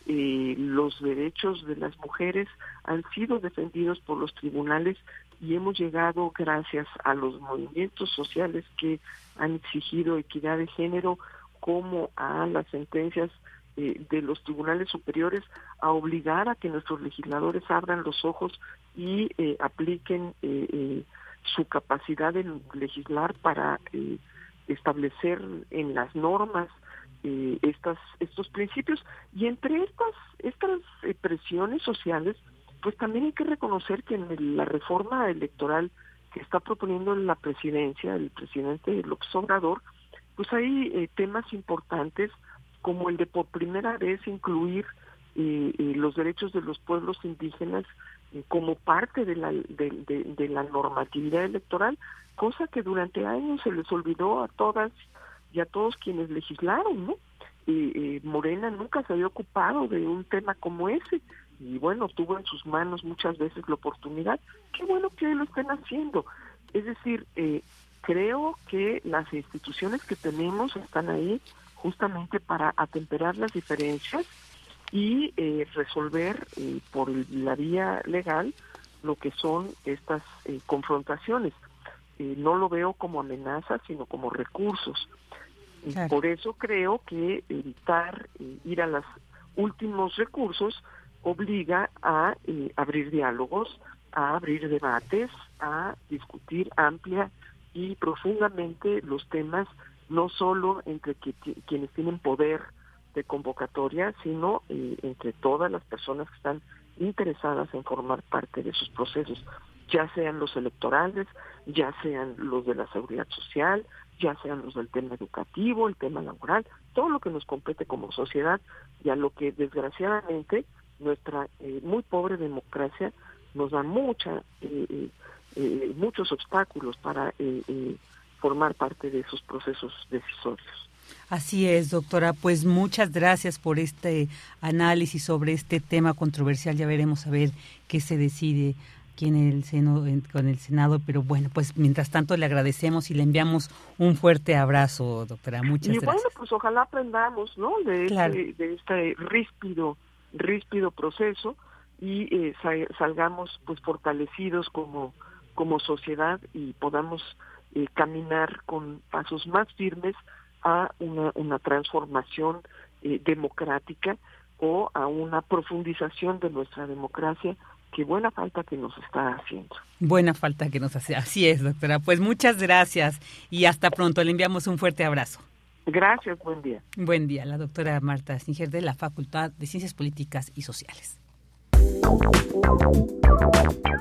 eh, los derechos de las mujeres han sido defendidos por los tribunales y hemos llegado gracias a los movimientos sociales que han exigido equidad de género como a las sentencias eh, de los tribunales superiores a obligar a que nuestros legisladores abran los ojos y eh, apliquen eh, su capacidad de legislar para establecer en las normas eh, estas, estos principios. Y entre estas, estas eh, presiones sociales, pues también hay que reconocer que en la reforma electoral que está proponiendo la presidencia, el presidente López Obrador, pues hay eh, temas importantes como el de por primera vez incluir los derechos de los pueblos indígenas como parte de la, de, de, la normatividad electoral, cosa que durante años se les olvidó a todas y a todos quienes legislaron, ¿no? Y, Morena nunca se había ocupado de un tema como ese y bueno, tuvo en sus manos muchas veces la oportunidad. Qué bueno que lo estén haciendo. Es decir, eh, creo que las instituciones que tenemos están ahí justamente para atemperar las diferencias y eh, resolver eh, por la vía legal lo que son estas confrontaciones. no lo veo como amenazas, sino como recursos. Por eso creo que evitar eh, ir a los últimos recursos obliga a eh, abrir diálogos, a abrir debates, a discutir amplia y profundamente los temas, no solo entre quienes tienen poder de convocatoria, sino eh, entre todas las personas que están interesadas en formar parte de esos procesos, ya sean los electorales, ya sean los de la seguridad social, ya sean los del tema educativo, el tema laboral, todo lo que nos compete como sociedad y a lo que desgraciadamente nuestra eh, muy pobre democracia nos da mucha eh, eh, muchos obstáculos para formar parte de esos procesos decisorios. Así es, doctora. Pues muchas gracias por este análisis sobre este tema controversial. Ya veremos a ver qué se decide aquí en el seno con el Senado, pero bueno, pues mientras tanto le agradecemos y le enviamos un fuerte abrazo, doctora. Muchas gracias. Y bueno, pues ojalá aprendamos, ¿no? De, este, de este ríspido, ríspido proceso y eh, salgamos pues fortalecidos como como sociedad y podamos eh, caminar con pasos más firmes a una, una transformación eh, democrática o a una profundización de nuestra democracia qué buena falta que nos está haciendo. Buena falta que nos hace. Así es, doctora. Pues muchas gracias y hasta pronto. Le enviamos un fuerte abrazo. Gracias, buen día. Buen día, la doctora Marta Singer de la Facultad de Ciencias Políticas y Sociales.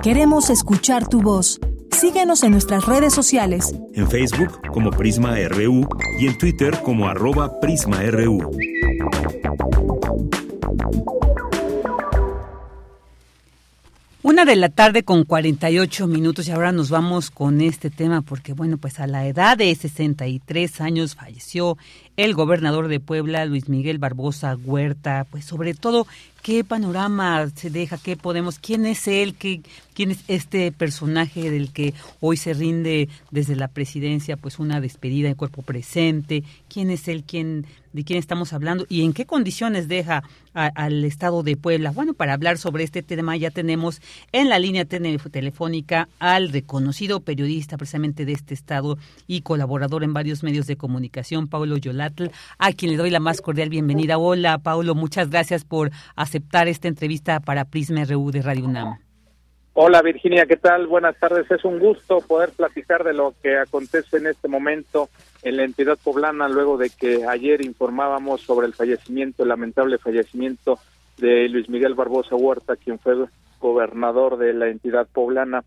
Queremos escuchar tu voz. Síguenos en nuestras redes sociales. En Facebook como Prisma RU y en Twitter como arroba PrismaRU. Una de la tarde con 48 minutos y ahora nos vamos con este tema porque, bueno, pues a la edad de 63 años falleció el gobernador de Puebla, Luis Miguel Barbosa Huerta, pues sobre todo qué panorama se deja, qué podemos, quién es él, quién es este personaje del que hoy se rinde desde la presidencia, pues una despedida en cuerpo presente, quién es él, quién, de quién estamos hablando y en qué condiciones deja al estado de Puebla. Bueno, para hablar sobre este tema ya tenemos en la línea telefónica al reconocido periodista precisamente de este estado y colaborador en varios medios de comunicación, Pablo A quien le doy la más cordial bienvenida. Hola, Pablo, muchas gracias por aceptar esta entrevista para Prisma RU de Radio UNAM. Hola Virginia, ¿qué tal? Buenas tardes. Es un gusto poder platicar de lo que acontece en este momento en la entidad poblana luego de que ayer informábamos sobre el fallecimiento, el lamentable fallecimiento de Luis Miguel Barbosa Huerta, quien fue gobernador de la entidad poblana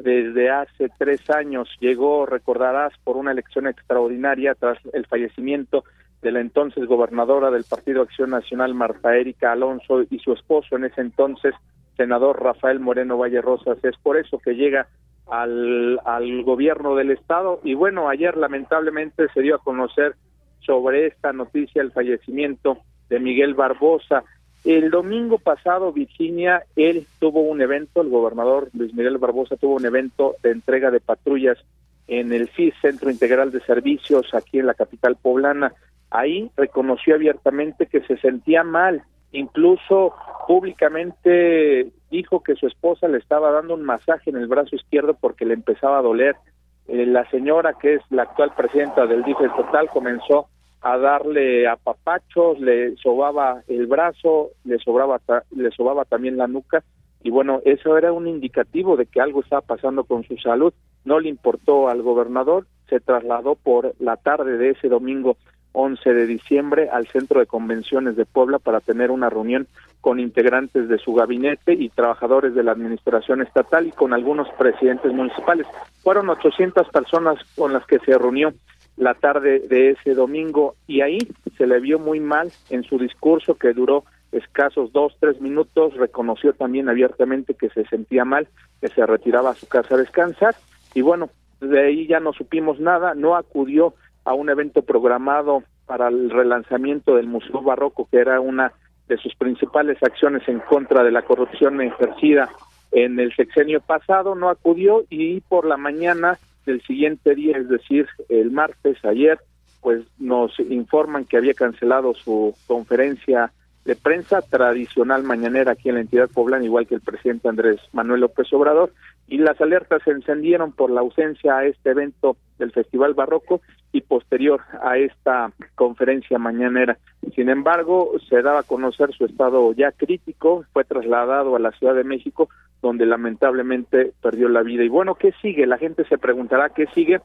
desde hace tres años. Llegó, recordarás, por una elección extraordinaria tras el fallecimiento de la entonces gobernadora del Partido Acción Nacional, Marta Erika Alonso, y su esposo en ese entonces, senador Rafael Moreno Valle Rosas. Es por eso que llega al, al gobierno del estado y bueno, ayer lamentablemente se dio a conocer sobre esta noticia el fallecimiento de Miguel Barbosa. El domingo pasado, Virginia, él tuvo un evento, el gobernador Luis Miguel Barbosa tuvo un evento de entrega de patrullas en el CIS, Centro Integral de Servicios, aquí en la capital poblana. Ahí reconoció abiertamente que se sentía mal, incluso públicamente dijo que su esposa le estaba dando un masaje en el brazo izquierdo porque le empezaba a doler. Eh, la señora, que es la actual presidenta del DIF Total, comenzó a darle a papachos, le sobaba el brazo, le sobraba le sobaba también la nuca y bueno, eso era un indicativo de que algo estaba pasando con su salud. No le importó al gobernador, se trasladó por la tarde de ese domingo 11 de diciembre al Centro de Convenciones de Puebla para tener una reunión con integrantes de su gabinete y trabajadores de la administración estatal y con algunos presidentes municipales. Fueron 800 personas con las que se reunió la tarde de ese domingo y ahí se le vio muy mal en su discurso que duró escasos dos, tres minutos, reconoció también abiertamente que se sentía mal, que se retiraba a su casa a descansar y bueno, de ahí ya no supimos nada, no acudió a un evento programado para el relanzamiento del Museo Barroco, que era una de sus principales acciones en contra de la corrupción ejercida en el sexenio pasado, no acudió y por la mañana del siguiente día, es decir, el martes, ayer, pues nos informan que había cancelado su conferencia de prensa tradicional mañanera aquí en la entidad poblana, igual que el presidente Andrés Manuel López Obrador, y las alertas se encendieron por la ausencia a este evento del Festival Barroco y posterior a esta conferencia mañanera. Sin embargo, se daba a conocer su estado ya crítico, fue trasladado a la Ciudad de México, donde lamentablemente perdió la vida. Y bueno, ¿qué sigue? La gente se preguntará qué sigue.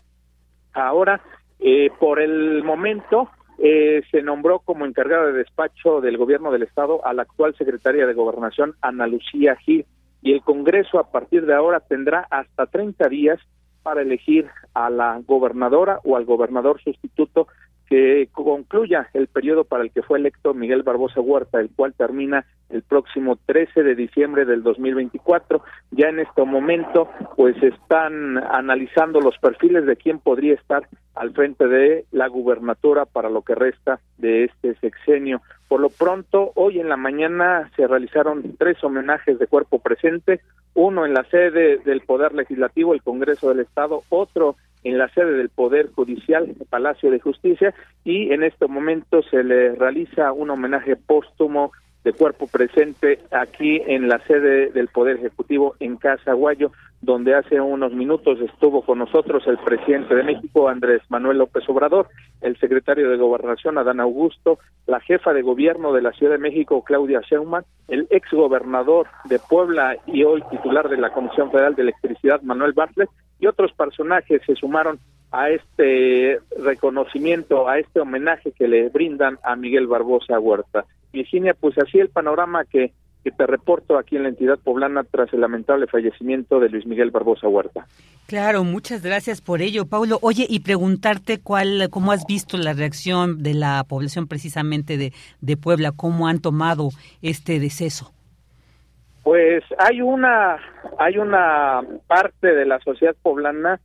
Ahora, eh, por el momento, eh, se nombró como encargada de despacho del gobierno del estado a la actual secretaria de gobernación, Ana Lucía Gil, y el Congreso a partir de ahora tendrá hasta 30 días para elegir a la gobernadora o al gobernador sustituto que concluya el periodo para el que fue electo Miguel Barbosa Huerta, el cual termina el próximo 13 de diciembre del 2024. Ya en este momento, pues están analizando los perfiles de quién podría estar al frente de la gubernatura para lo que resta de este sexenio. Por lo pronto, hoy en la mañana se realizaron tres homenajes de cuerpo presente, uno en la sede del Poder Legislativo, el Congreso del Estado, otro en la sede del Poder Judicial, Palacio de Justicia, y en este momento se le realiza un homenaje póstumo de cuerpo presente aquí en la sede del Poder Ejecutivo en Casa Guayo, donde hace unos minutos estuvo con nosotros el presidente de México, Andrés Manuel López Obrador, el secretario de Gobernación, Adán Augusto, la jefa de gobierno de la Ciudad de México, Claudia Sheinbaum, el ex gobernador de Puebla y hoy titular de la Comisión Federal de Electricidad, Manuel Bartlett, y otros personajes se sumaron a este reconocimiento, a este homenaje que le brindan a Miguel Barbosa Huerta. Virginia, pues así el panorama que, que te reporto aquí en la entidad poblana tras el lamentable fallecimiento de Luis Miguel Barbosa Huerta. Claro, muchas gracias por ello, Paulo. Oye, y preguntarte cuál, cómo has visto la reacción de la población precisamente de, de Puebla, cómo han tomado este deceso. Pues hay una hay una parte de la sociedad poblana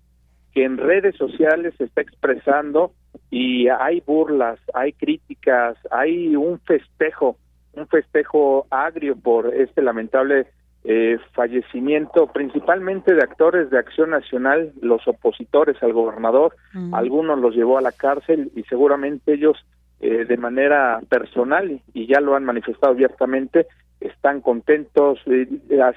que en redes sociales se está expresando y hay burlas, hay críticas, hay un festejo, un festejo agrio por este lamentable eh, fallecimiento, principalmente de actores de Acción Nacional, los opositores al gobernador, algunos los llevó a la cárcel y seguramente ellos eh, de manera personal y ya lo han manifestado abiertamente están contentos, eh,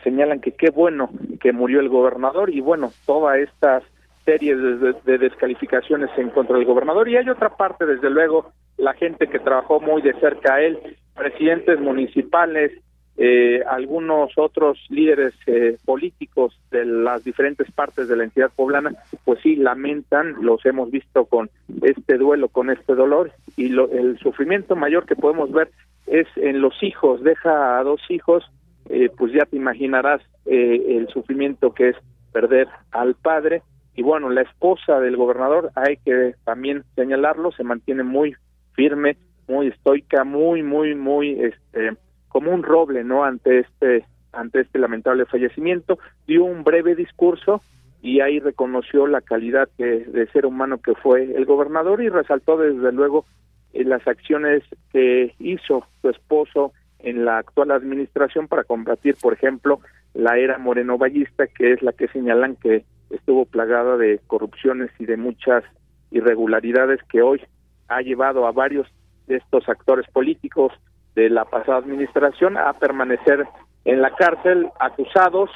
señalan que qué bueno que murió el gobernador y bueno, todas estas series de, descalificaciones en contra del gobernador. Y hay otra parte, desde luego, la gente que trabajó muy de cerca a él, presidentes municipales, eh, algunos otros líderes eh, políticos de las diferentes partes de la entidad poblana, pues sí lamentan, los hemos visto con este duelo, con este dolor y lo, el sufrimiento mayor que podemos ver es en los hijos, deja a dos hijos, eh, pues ya te imaginarás el sufrimiento que es perder al padre y bueno, la esposa del gobernador, hay que también señalarlo, se mantiene muy firme, muy estoica, muy, muy, muy, este, como un roble, ¿no? Ante este, ante este lamentable fallecimiento, dio un breve discurso y ahí reconoció la calidad que, de ser humano que fue el gobernador y resaltó desde luego eh, las acciones que hizo su esposo en la actual administración para combatir, por ejemplo, la era moreno vallista, que es la que señalan que estuvo plagada de corrupciones y de muchas irregularidades que hoy ha llevado a varios de estos actores políticos de la pasada administración a permanecer en la cárcel acusados,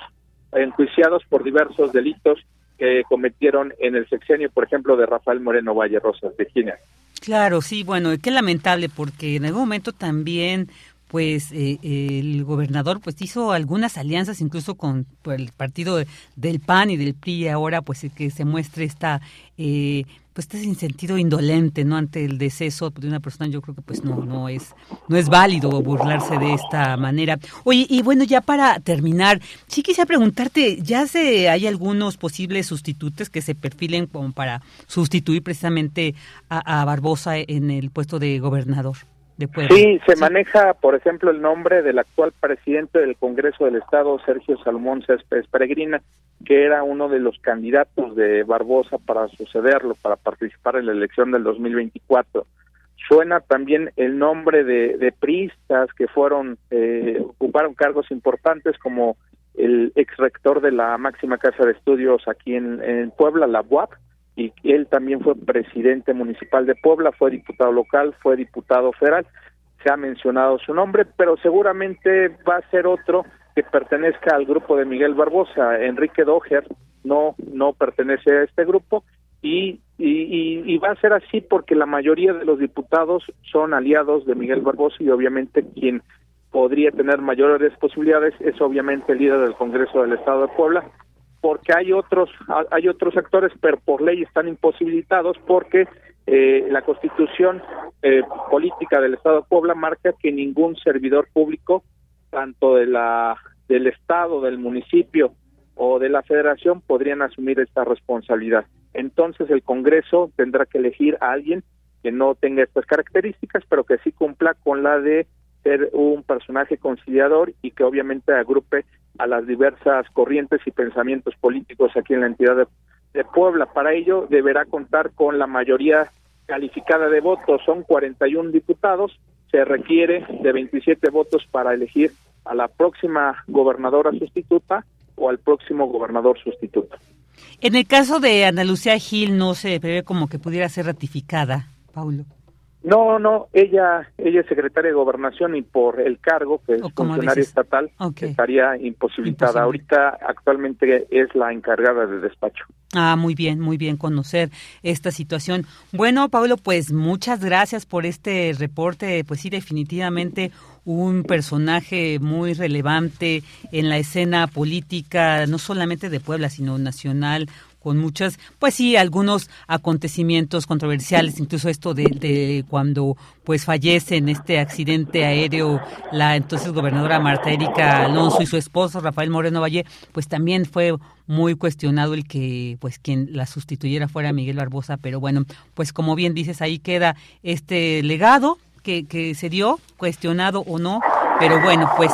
enjuiciados por diversos delitos que cometieron en el sexenio, por ejemplo, de Rafael Moreno Valle Rosas, Virginia. Claro, sí, bueno, qué lamentable, porque en algún momento también pues eh, el gobernador pues hizo algunas alianzas incluso con el partido del PAN y del PRI ahora pues que se muestre esta eh, pues este sentido indolente no ante el deceso de una persona yo creo que pues no no es no es válido burlarse de esta manera. Oye y bueno ya para terminar sí quisiera preguntarte ya se hay algunos posibles sustitutos que se perfilen como para sustituir precisamente a Barbosa en el puesto de gobernador Sí, se maneja, por ejemplo, el nombre del actual presidente del Congreso del Estado, Sergio Salomón Céspedes Peregrina, que era uno de los candidatos de Barbosa para sucederlo, para participar en la elección del 2024. Suena también el nombre de, de priistas que fueron, eh, ocuparon cargos importantes como el ex rector de la máxima casa de estudios aquí en, en Puebla, la UAP, y él también fue presidente municipal de Puebla, fue diputado local, fue diputado federal, se ha mencionado su nombre, pero seguramente va a ser otro que pertenezca al grupo de Miguel Barbosa, Enrique Doher no no pertenece a este grupo y, y, y, va a ser así porque la mayoría de los diputados son aliados de Miguel Barbosa y obviamente quien podría tener mayores posibilidades es obviamente el líder del Congreso del Estado de Puebla, porque hay otros hay otros actores pero por ley están imposibilitados porque eh, la constitución eh, política del estado de Puebla marca que ningún servidor público tanto de la del estado del municipio o de la federación podrían asumir esta responsabilidad. Entonces el Congreso tendrá que elegir a alguien que no tenga estas características pero que sí cumpla con la de ser un personaje conciliador y que obviamente agrupe a las diversas corrientes y pensamientos políticos aquí en la entidad de, Puebla. Para ello deberá contar con la mayoría calificada de votos, son 41 diputados, se requiere de 27 votos para elegir a la próxima gobernadora sustituta o al próximo gobernador sustituto. En el caso de Ana Lucía Gil no se prevé como que pudiera ser ratificada, Paulo. No, no, ella ella es secretaria de gobernación y por el cargo que es funcionaria estatal estaría imposibilitada. Ahorita actualmente es la encargada de despacho. Ah, muy bien, muy bien conocer esta situación. Bueno, Pablo, pues muchas gracias por este reporte. Pues sí, definitivamente un personaje muy relevante en la escena política, no solamente de Puebla, sino nacional, con muchas, pues sí, algunos acontecimientos controversiales, incluso esto de, cuando pues fallece en este accidente aéreo la entonces gobernadora Marta Erika Alonso y su esposo Rafael Moreno Valle, pues también fue muy cuestionado el que pues quien la sustituyera fuera Miguel Barbosa, pero bueno, pues como bien dices, ahí queda este legado que, que se dio, cuestionado o no, pero bueno, pues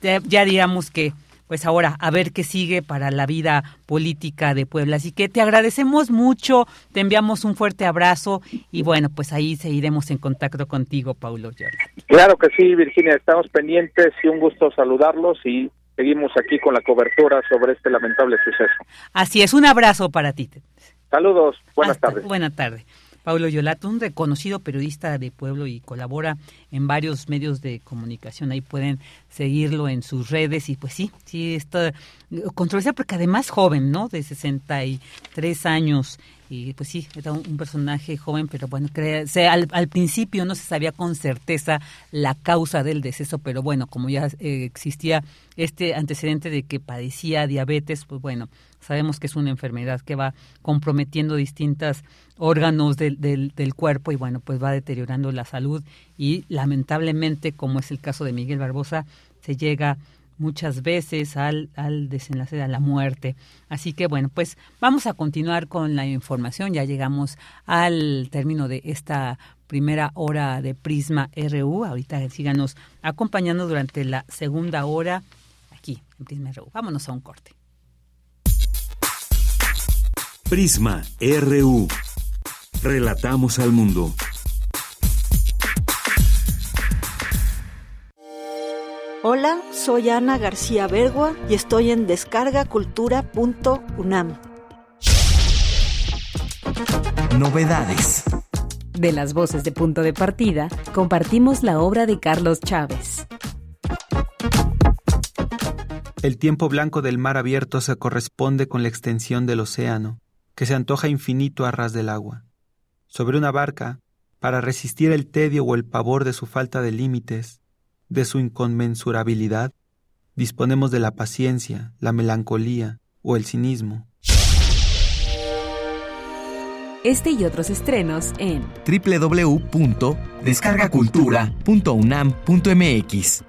ya diríamos que pues ahora a ver qué sigue para la vida política de Puebla. Así que te agradecemos mucho, te enviamos un fuerte abrazo y bueno, pues ahí seguiremos en contacto contigo, Paulo Claro que sí, Virginia, estamos pendientes y un gusto saludarlos y seguimos aquí con la cobertura sobre este lamentable suceso. Así es, un abrazo para ti. Saludos, buenas tardes. Buenas tardes. Paulo Yolato, un reconocido periodista de pueblo y colabora en varios medios de comunicación. Ahí pueden seguirlo en sus redes y pues sí, sí, está controversia porque además joven, ¿no? De 63 años y pues sí, era un, personaje joven, pero bueno, al, al, principio no se sabía con certeza la causa del deceso, pero bueno, como ya eh, existía este antecedente de que padecía diabetes, pues bueno, sabemos que es una enfermedad que va comprometiendo distintos órganos del, del, del cuerpo y bueno, pues va deteriorando la salud y lamentablemente, como es el caso de Miguel Barbosa, se llega muchas veces al, al desenlace de la muerte. Así que bueno, pues vamos a continuar con la información. Ya llegamos al término de esta primera hora de Prisma RU. Ahorita síganos acompañando durante la segunda hora aquí en Prisma RU. Vámonos a un corte. Prisma RU. Relatamos al mundo. Hola, soy Ana García Bergua y estoy en descargacultura.unam. Novedades. De las voces de punto de partida, compartimos la obra de Carlos Chávez. El tiempo blanco del mar abierto se corresponde con la extensión del océano, que se antoja infinito a ras del agua. Sobre una barca, para resistir el tedio o el pavor de su falta de límites, de su inconmensurabilidad, disponemos de la paciencia, la melancolía o el cinismo. Este y otros estrenos en www.descargacultura.unam.mx.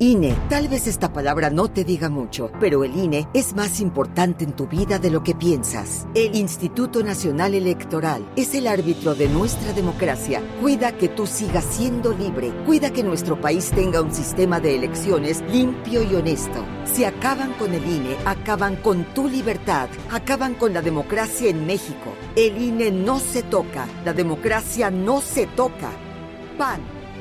INE. Tal vez esta palabra no te diga mucho, pero el INE es más importante en tu vida de lo que piensas. El Instituto Nacional Electoral es el árbitro de nuestra democracia. Cuida que tú sigas siendo libre. Cuida que nuestro país tenga un sistema de elecciones limpio y honesto. Si acaban con el INE, acaban con tu libertad, acaban con la democracia en México. El INE no se toca, la democracia no se toca. PAN,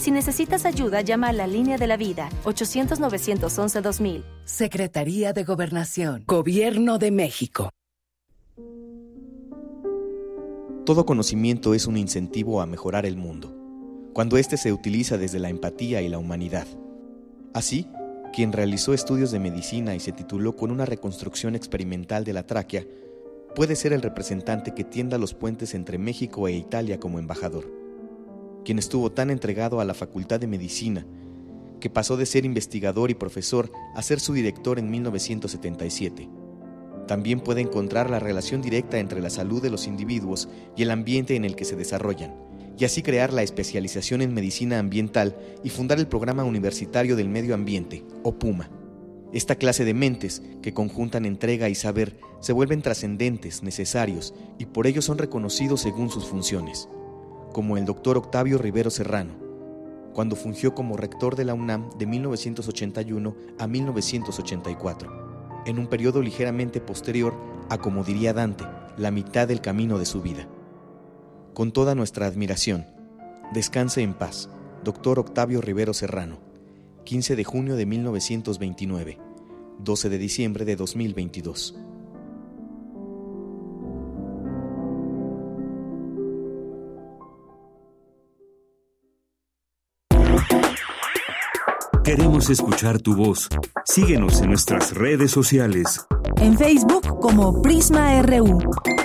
Si necesitas ayuda, llama a la línea de la vida 800-911-2000. Secretaría de Gobernación. Gobierno de México. Todo conocimiento es un incentivo a mejorar el mundo, cuando éste se utiliza desde la empatía y la humanidad. Así, quien realizó estudios de medicina y se tituló con una reconstrucción experimental de la tráquea, puede ser el representante que tienda los puentes entre México e Italia como embajador quien estuvo tan entregado a la Facultad de Medicina, que pasó de ser investigador y profesor a ser su director en 1977. También puede encontrar la relación directa entre la salud de los individuos y el ambiente en el que se desarrollan, y así crear la especialización en medicina ambiental y fundar el Programa Universitario del Medio Ambiente, o PUMA. Esta clase de mentes, que conjuntan entrega y saber, se vuelven trascendentes, necesarios, y por ello son reconocidos según sus funciones como el doctor Octavio Rivero Serrano, cuando fungió como rector de la UNAM de 1981 a 1984, en un periodo ligeramente posterior a, como diría Dante, la mitad del camino de su vida. Con toda nuestra admiración, descanse en paz, doctor Octavio Rivero Serrano, 15 de junio de 1929, 12 de diciembre de 2022. Queremos escuchar tu voz. Síguenos en nuestras redes sociales. En Facebook como Prisma RU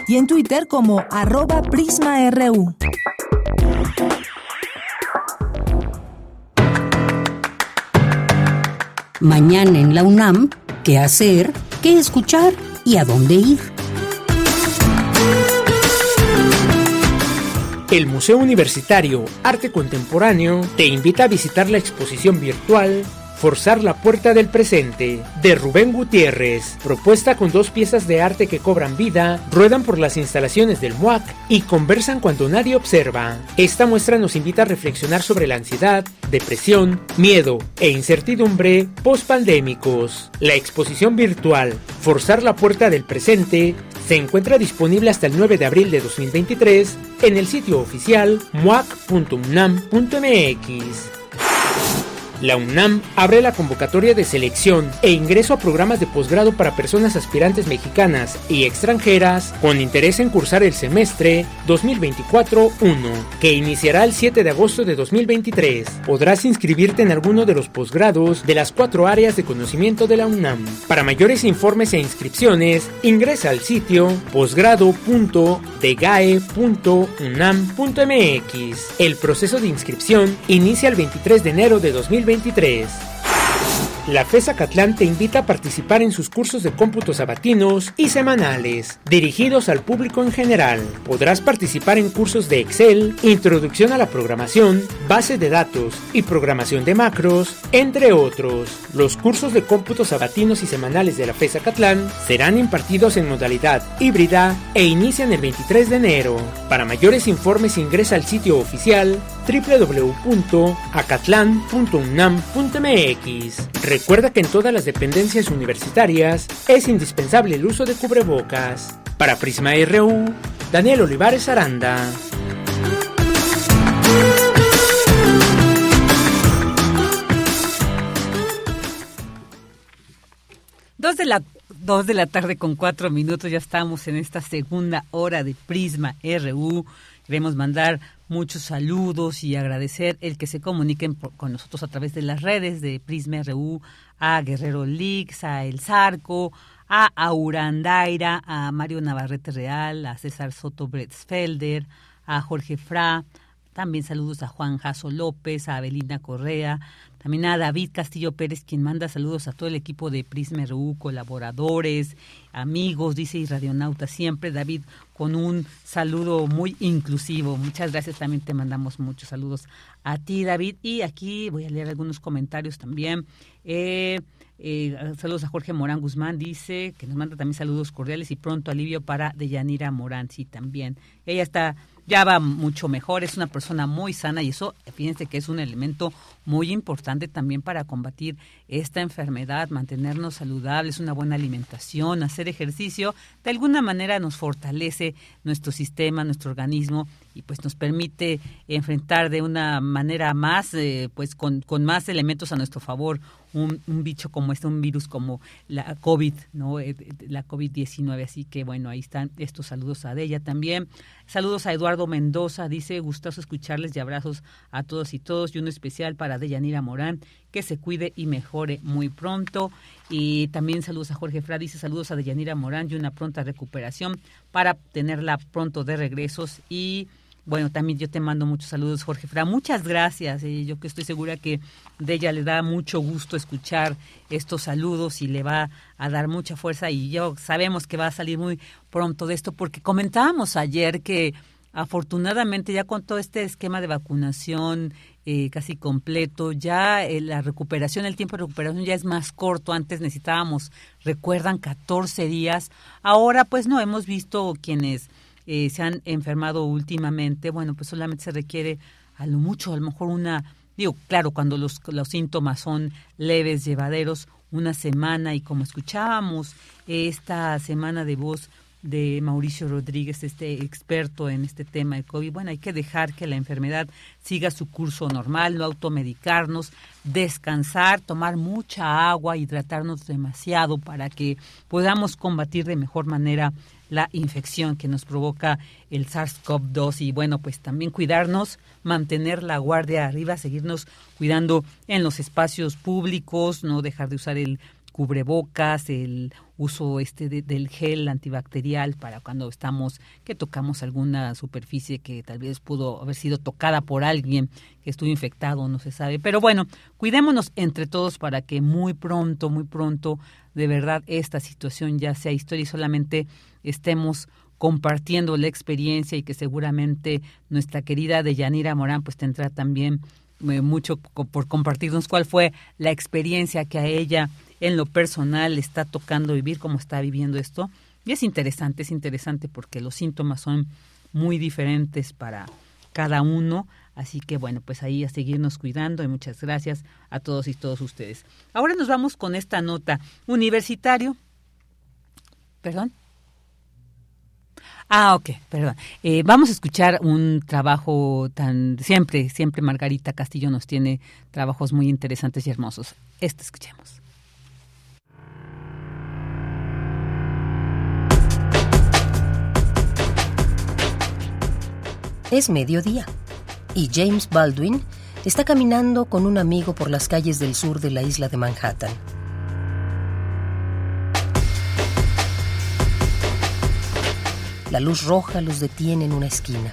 y en Twitter como arroba PrismaRU. Mañana en la UNAM, ¿qué hacer? ¿Qué escuchar? ¿Y a dónde ir? El Museo Universitario Arte Contemporáneo te invita a visitar la exposición virtual Forzar la puerta del presente, de Rubén Gutiérrez, propuesta con dos piezas de arte que cobran vida, ruedan por las instalaciones del MUAC y conversan cuando nadie observa. Esta muestra nos invita a reflexionar sobre la ansiedad, depresión, miedo e incertidumbre post-pandémicos. La exposición virtual Forzar la puerta del presente se encuentra disponible hasta el 9 de abril de 2023 en el sitio oficial muac.unam.mx. La UNAM abre la convocatoria de selección e ingreso a programas de posgrado para personas aspirantes mexicanas y extranjeras con interés en cursar el semestre 2024-1, que iniciará el 7 de agosto de 2023. Podrás inscribirte en alguno de los posgrados de las cuatro áreas de conocimiento de la UNAM. Para mayores informes e inscripciones, ingresa al sitio posgrado.degae.unam.mx. El proceso de inscripción inicia el 23 de enero de 2023 2023. La FESA Catlán te invita a participar en sus cursos de cómputos sabatinos y semanales, dirigidos al público en general. Podrás participar en cursos de Excel, introducción a la programación, base de datos y programación de macros, entre otros. Los cursos de cómputos sabatinos y semanales de la FESA Catlán serán impartidos en modalidad híbrida e inician el 23 de enero. Para mayores informes ingresa al sitio oficial www.acatlan.unam.mx. Recuerda que en todas las dependencias universitarias es indispensable el uso de cubrebocas. Para Prisma RU, Daniel Olivares Aranda. Dos de la dos de la tarde con cuatro minutos ya estamos en esta segunda hora de Prisma RU. Queremos mandar muchos saludos y agradecer el que se comuniquen con nosotros a través de las redes de Prisma RU, a Guerrero Lix, a El Zarco, a Aurandaira, a Mario Navarrete Real, a César Soto Bretzfelder, a Jorge Fra, también saludos a Juan Jaso López, a Abelina Correa, también a David Castillo Pérez, quien manda saludos a todo el equipo de Prisma RU, colaboradores, amigos, dice y radionauta siempre. David, con un saludo muy inclusivo. Muchas gracias, también te mandamos muchos saludos a ti, David. Y aquí voy a leer algunos comentarios también. Eh, eh, saludos a Jorge Morán Guzmán, dice que nos manda también saludos cordiales y pronto alivio para Deyanira Morán, sí, también. Ella está ya va mucho mejor, es una persona muy sana y eso, fíjense que es un elemento muy importante también para combatir esta enfermedad, mantenernos saludables, una buena alimentación, hacer ejercicio, de alguna manera nos fortalece nuestro sistema, nuestro organismo y pues nos permite enfrentar de una manera más, eh, pues con, con, más elementos a nuestro favor un, bicho como este, un virus como la COVID, ¿no? Eh, la COVID-19. Así que bueno, ahí están estos saludos a ella también. Saludos a Eduardo Mendoza, dice gustoso escucharles y abrazos a todos y todos y uno especial para Deyanira Morán, que se cuide y mejore muy pronto. Y también saludos a Jorge Fra, dice saludos a Deyanira Morán y una pronta recuperación para tenerla pronto de regresos y bueno, también yo te mando muchos saludos, Jorge Fra. Muchas gracias. y yo que estoy segura que de ella le da mucho gusto escuchar estos saludos y le va a dar mucha fuerza. Y yo sabemos que va a salir muy pronto de esto, porque comentábamos ayer que afortunadamente ya con todo este esquema de vacunación eh, casi completo, ya eh, la recuperación, el tiempo de recuperación ya es más corto. Antes necesitábamos, recuerdan, 14 días. Ahora pues no hemos visto quienes eh, se han enfermado últimamente, bueno, pues solamente se requiere a lo mucho, a lo mejor una, digo, claro, cuando los, los síntomas son leves, llevaderos, una semana y como escuchábamos esta semana de voz de Mauricio Rodríguez, este experto en este tema de COVID. Bueno, hay que dejar que la enfermedad siga su curso normal, no automedicarnos, descansar, tomar mucha agua, hidratarnos demasiado para que podamos combatir de mejor manera la infección que nos provoca el SARS-CoV-2 y bueno, pues también cuidarnos, mantener la guardia arriba, seguirnos cuidando en los espacios públicos, no dejar de usar el cubrebocas, el uso este del gel antibacterial para cuando estamos, que tocamos alguna superficie que tal vez pudo haber sido tocada por alguien que estuvo infectado, no se sabe. Pero bueno, cuidémonos entre todos para que muy pronto, muy pronto, de verdad, esta situación ya sea historia y solamente estemos compartiendo la experiencia y que seguramente nuestra querida Deyanira Morán pues tendrá también eh, mucho por compartirnos cuál fue la experiencia que a ella en lo personal está tocando vivir, cómo está viviendo esto. Y es interesante, es interesante porque los síntomas son muy diferentes para cada uno. Así que bueno, pues ahí a seguirnos cuidando y muchas gracias a todos y todos ustedes. Ahora nos vamos con esta nota. Universitario. Perdón. Ah, ok, perdón. Eh, vamos a escuchar un trabajo tan... Siempre, siempre Margarita Castillo nos tiene trabajos muy interesantes y hermosos. Este escuchemos. Es mediodía y James Baldwin está caminando con un amigo por las calles del sur de la isla de Manhattan. La luz roja los detiene en una esquina.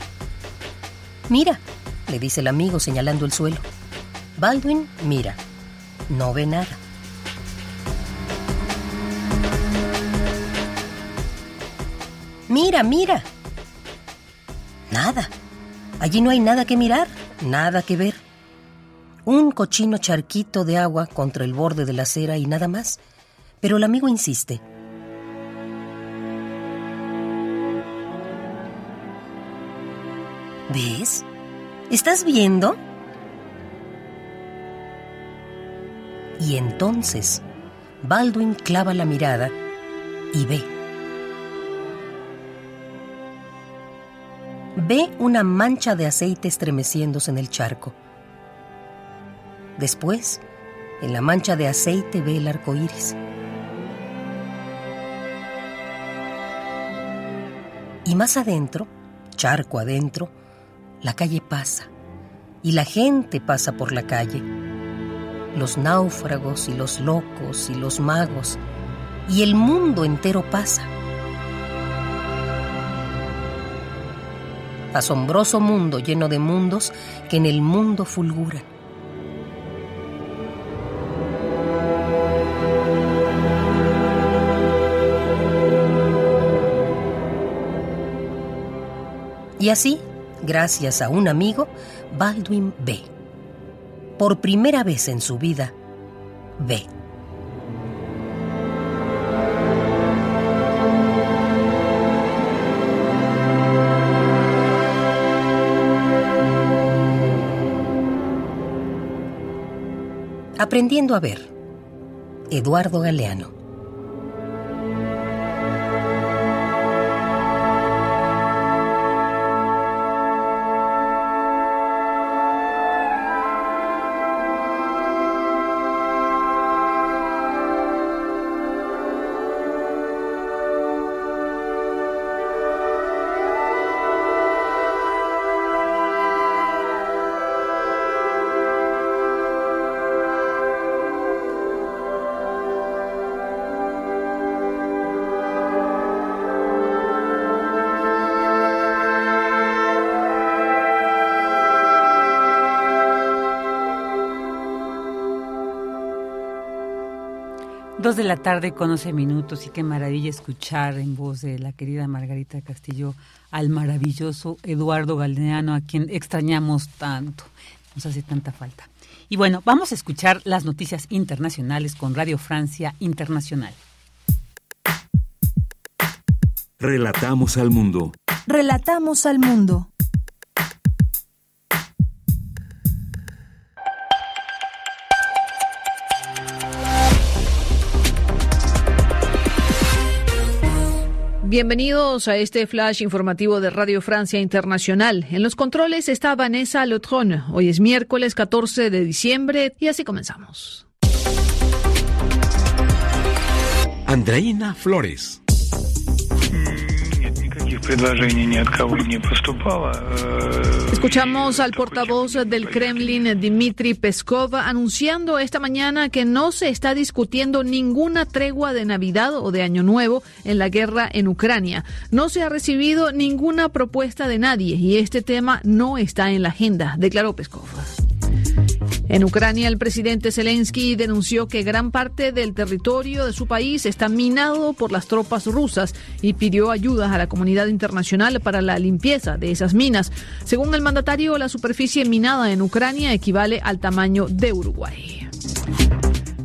Mira, le dice el amigo señalando el suelo. Baldwin mira. No ve nada. Mira, mira. Nada. Allí no hay nada que mirar, nada que ver. Un cochino charquito de agua contra el borde de la acera y nada más. Pero el amigo insiste. ¿Ves? ¿Estás viendo? Y entonces, Baldwin clava la mirada y ve. Ve una mancha de aceite estremeciéndose en el charco. Después, en la mancha de aceite ve el arco iris. Y más adentro, charco adentro, la calle pasa y la gente pasa por la calle. Los náufragos y los locos y los magos y el mundo entero pasa. Asombroso mundo lleno de mundos que en el mundo fulguran. Y así, gracias a un amigo, Baldwin ve. Por primera vez en su vida, ve. Aprendiendo a ver. Eduardo Galeano. Dos de la tarde con 11 minutos y qué maravilla escuchar en voz de la querida Margarita Castillo al maravilloso Eduardo Galdeano, a quien extrañamos tanto, nos hace tanta falta. Y bueno, vamos a escuchar las noticias internacionales con Radio Francia Internacional. Relatamos al mundo. Relatamos al mundo. Bienvenidos a este flash informativo de Radio Francia Internacional. En los controles está Vanessa Lotron. Hoy es miércoles 14 de diciembre y así comenzamos. Andreina Flores. Escuchamos al portavoz del Kremlin, Dmitry Peskov, anunciando esta mañana que no se está discutiendo ninguna tregua de Navidad o de Año Nuevo en la guerra en Ucrania. No se ha recibido ninguna propuesta de nadie y este tema no está en la agenda, declaró Peskov. En Ucrania, el presidente Zelensky denunció que gran parte del territorio de su país está minado por las tropas rusas y pidió ayuda a la comunidad internacional para la limpieza de esas minas. Según el mandatario, la superficie minada en Ucrania equivale al tamaño de Uruguay.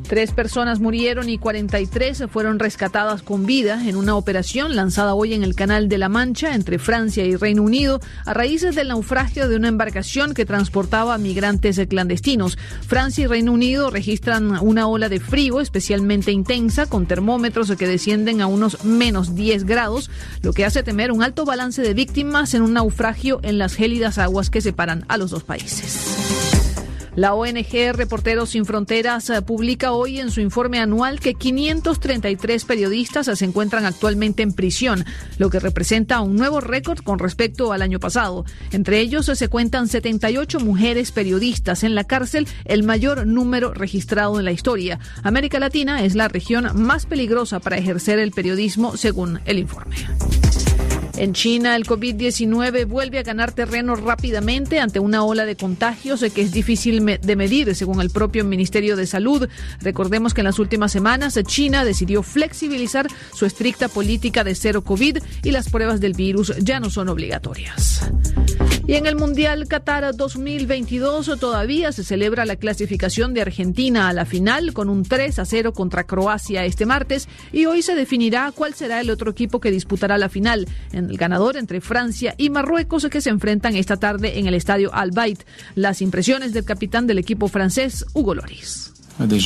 Tres personas murieron y 43 fueron rescatadas con vida en una operación lanzada hoy en el Canal de la Mancha entre Francia y Reino Unido a raíz del naufragio de una embarcación que transportaba migrantes clandestinos. Francia y Reino Unido registran una ola de frío especialmente intensa con termómetros que descienden a unos menos 10 grados, lo que hace temer un alto balance de víctimas en un naufragio en las gélidas aguas que separan a los dos países. La ONG Reporteros Sin Fronteras eh, publica hoy en su informe anual que 533 periodistas se encuentran actualmente en prisión, lo que representa un nuevo récord con respecto al año pasado. Entre ellos se cuentan 78 mujeres periodistas en la cárcel, el mayor número registrado en la historia. América Latina es la región más peligrosa para ejercer el periodismo, según el informe. En China, el COVID-19 vuelve a ganar terreno rápidamente ante una ola de contagios que es difícil de medir, según el propio Ministerio de Salud. Recordemos que en las últimas semanas China decidió flexibilizar su estricta política de cero COVID y las pruebas del virus ya no son obligatorias. Y en el Mundial Qatar 2022 todavía se celebra la clasificación de Argentina a la final con un 3 a 0 contra Croacia este martes y hoy se definirá cuál será el otro equipo que disputará la final, en el ganador entre Francia y Marruecos que se enfrentan esta tarde en el estadio Al Bayt. Las impresiones del capitán del equipo francés, Hugo Loris. Du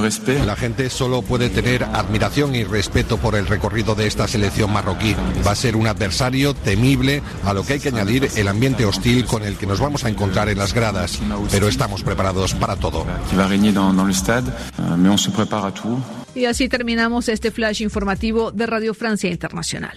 respect. La gente solo puede tener admiración y respeto por el recorrido de esta selección marroquí. Va a ser un adversario temible, a lo que hay que añadir el ambiente hostil con el que nos vamos a encontrar en las gradas. Pero estamos preparados para todo. Euh. Y así terminamos este flash informativo de Radio Francia Internacional.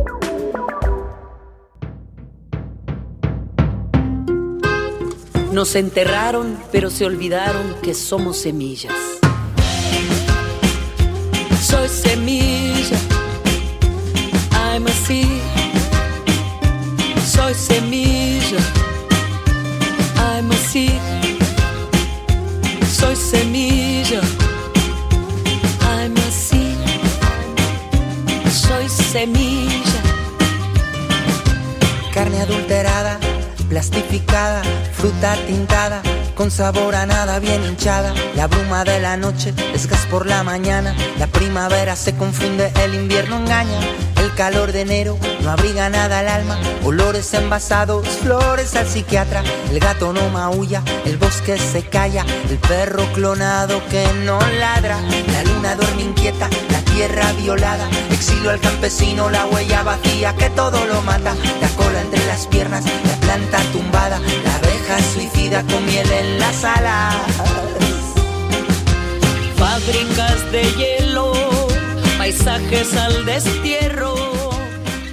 Nos enterraron, pero se olvidaron que somos semillas. Soy semilla, I'm a seed. Soy semilla, I'm a seed. Soy semilla, I'm a seed. Soy semilla. Carne adulterada plastificada, fruta tintada, con sabor a nada bien hinchada. La bruma de la noche es gas por la mañana, la primavera se confunde, el invierno engaña. El calor de enero no abriga nada al alma, olores envasados, flores al psiquiatra. El gato no maulla, el bosque se calla, el perro clonado que no ladra. La luna duerme inquieta, la tierra violada, exilio al campesino, la huella vacía que todo lo mata. La cola entre las piernas, la planta tumbada, la abeja suicida con miel en las alas. Fábricas de hielo, paisajes al destierro.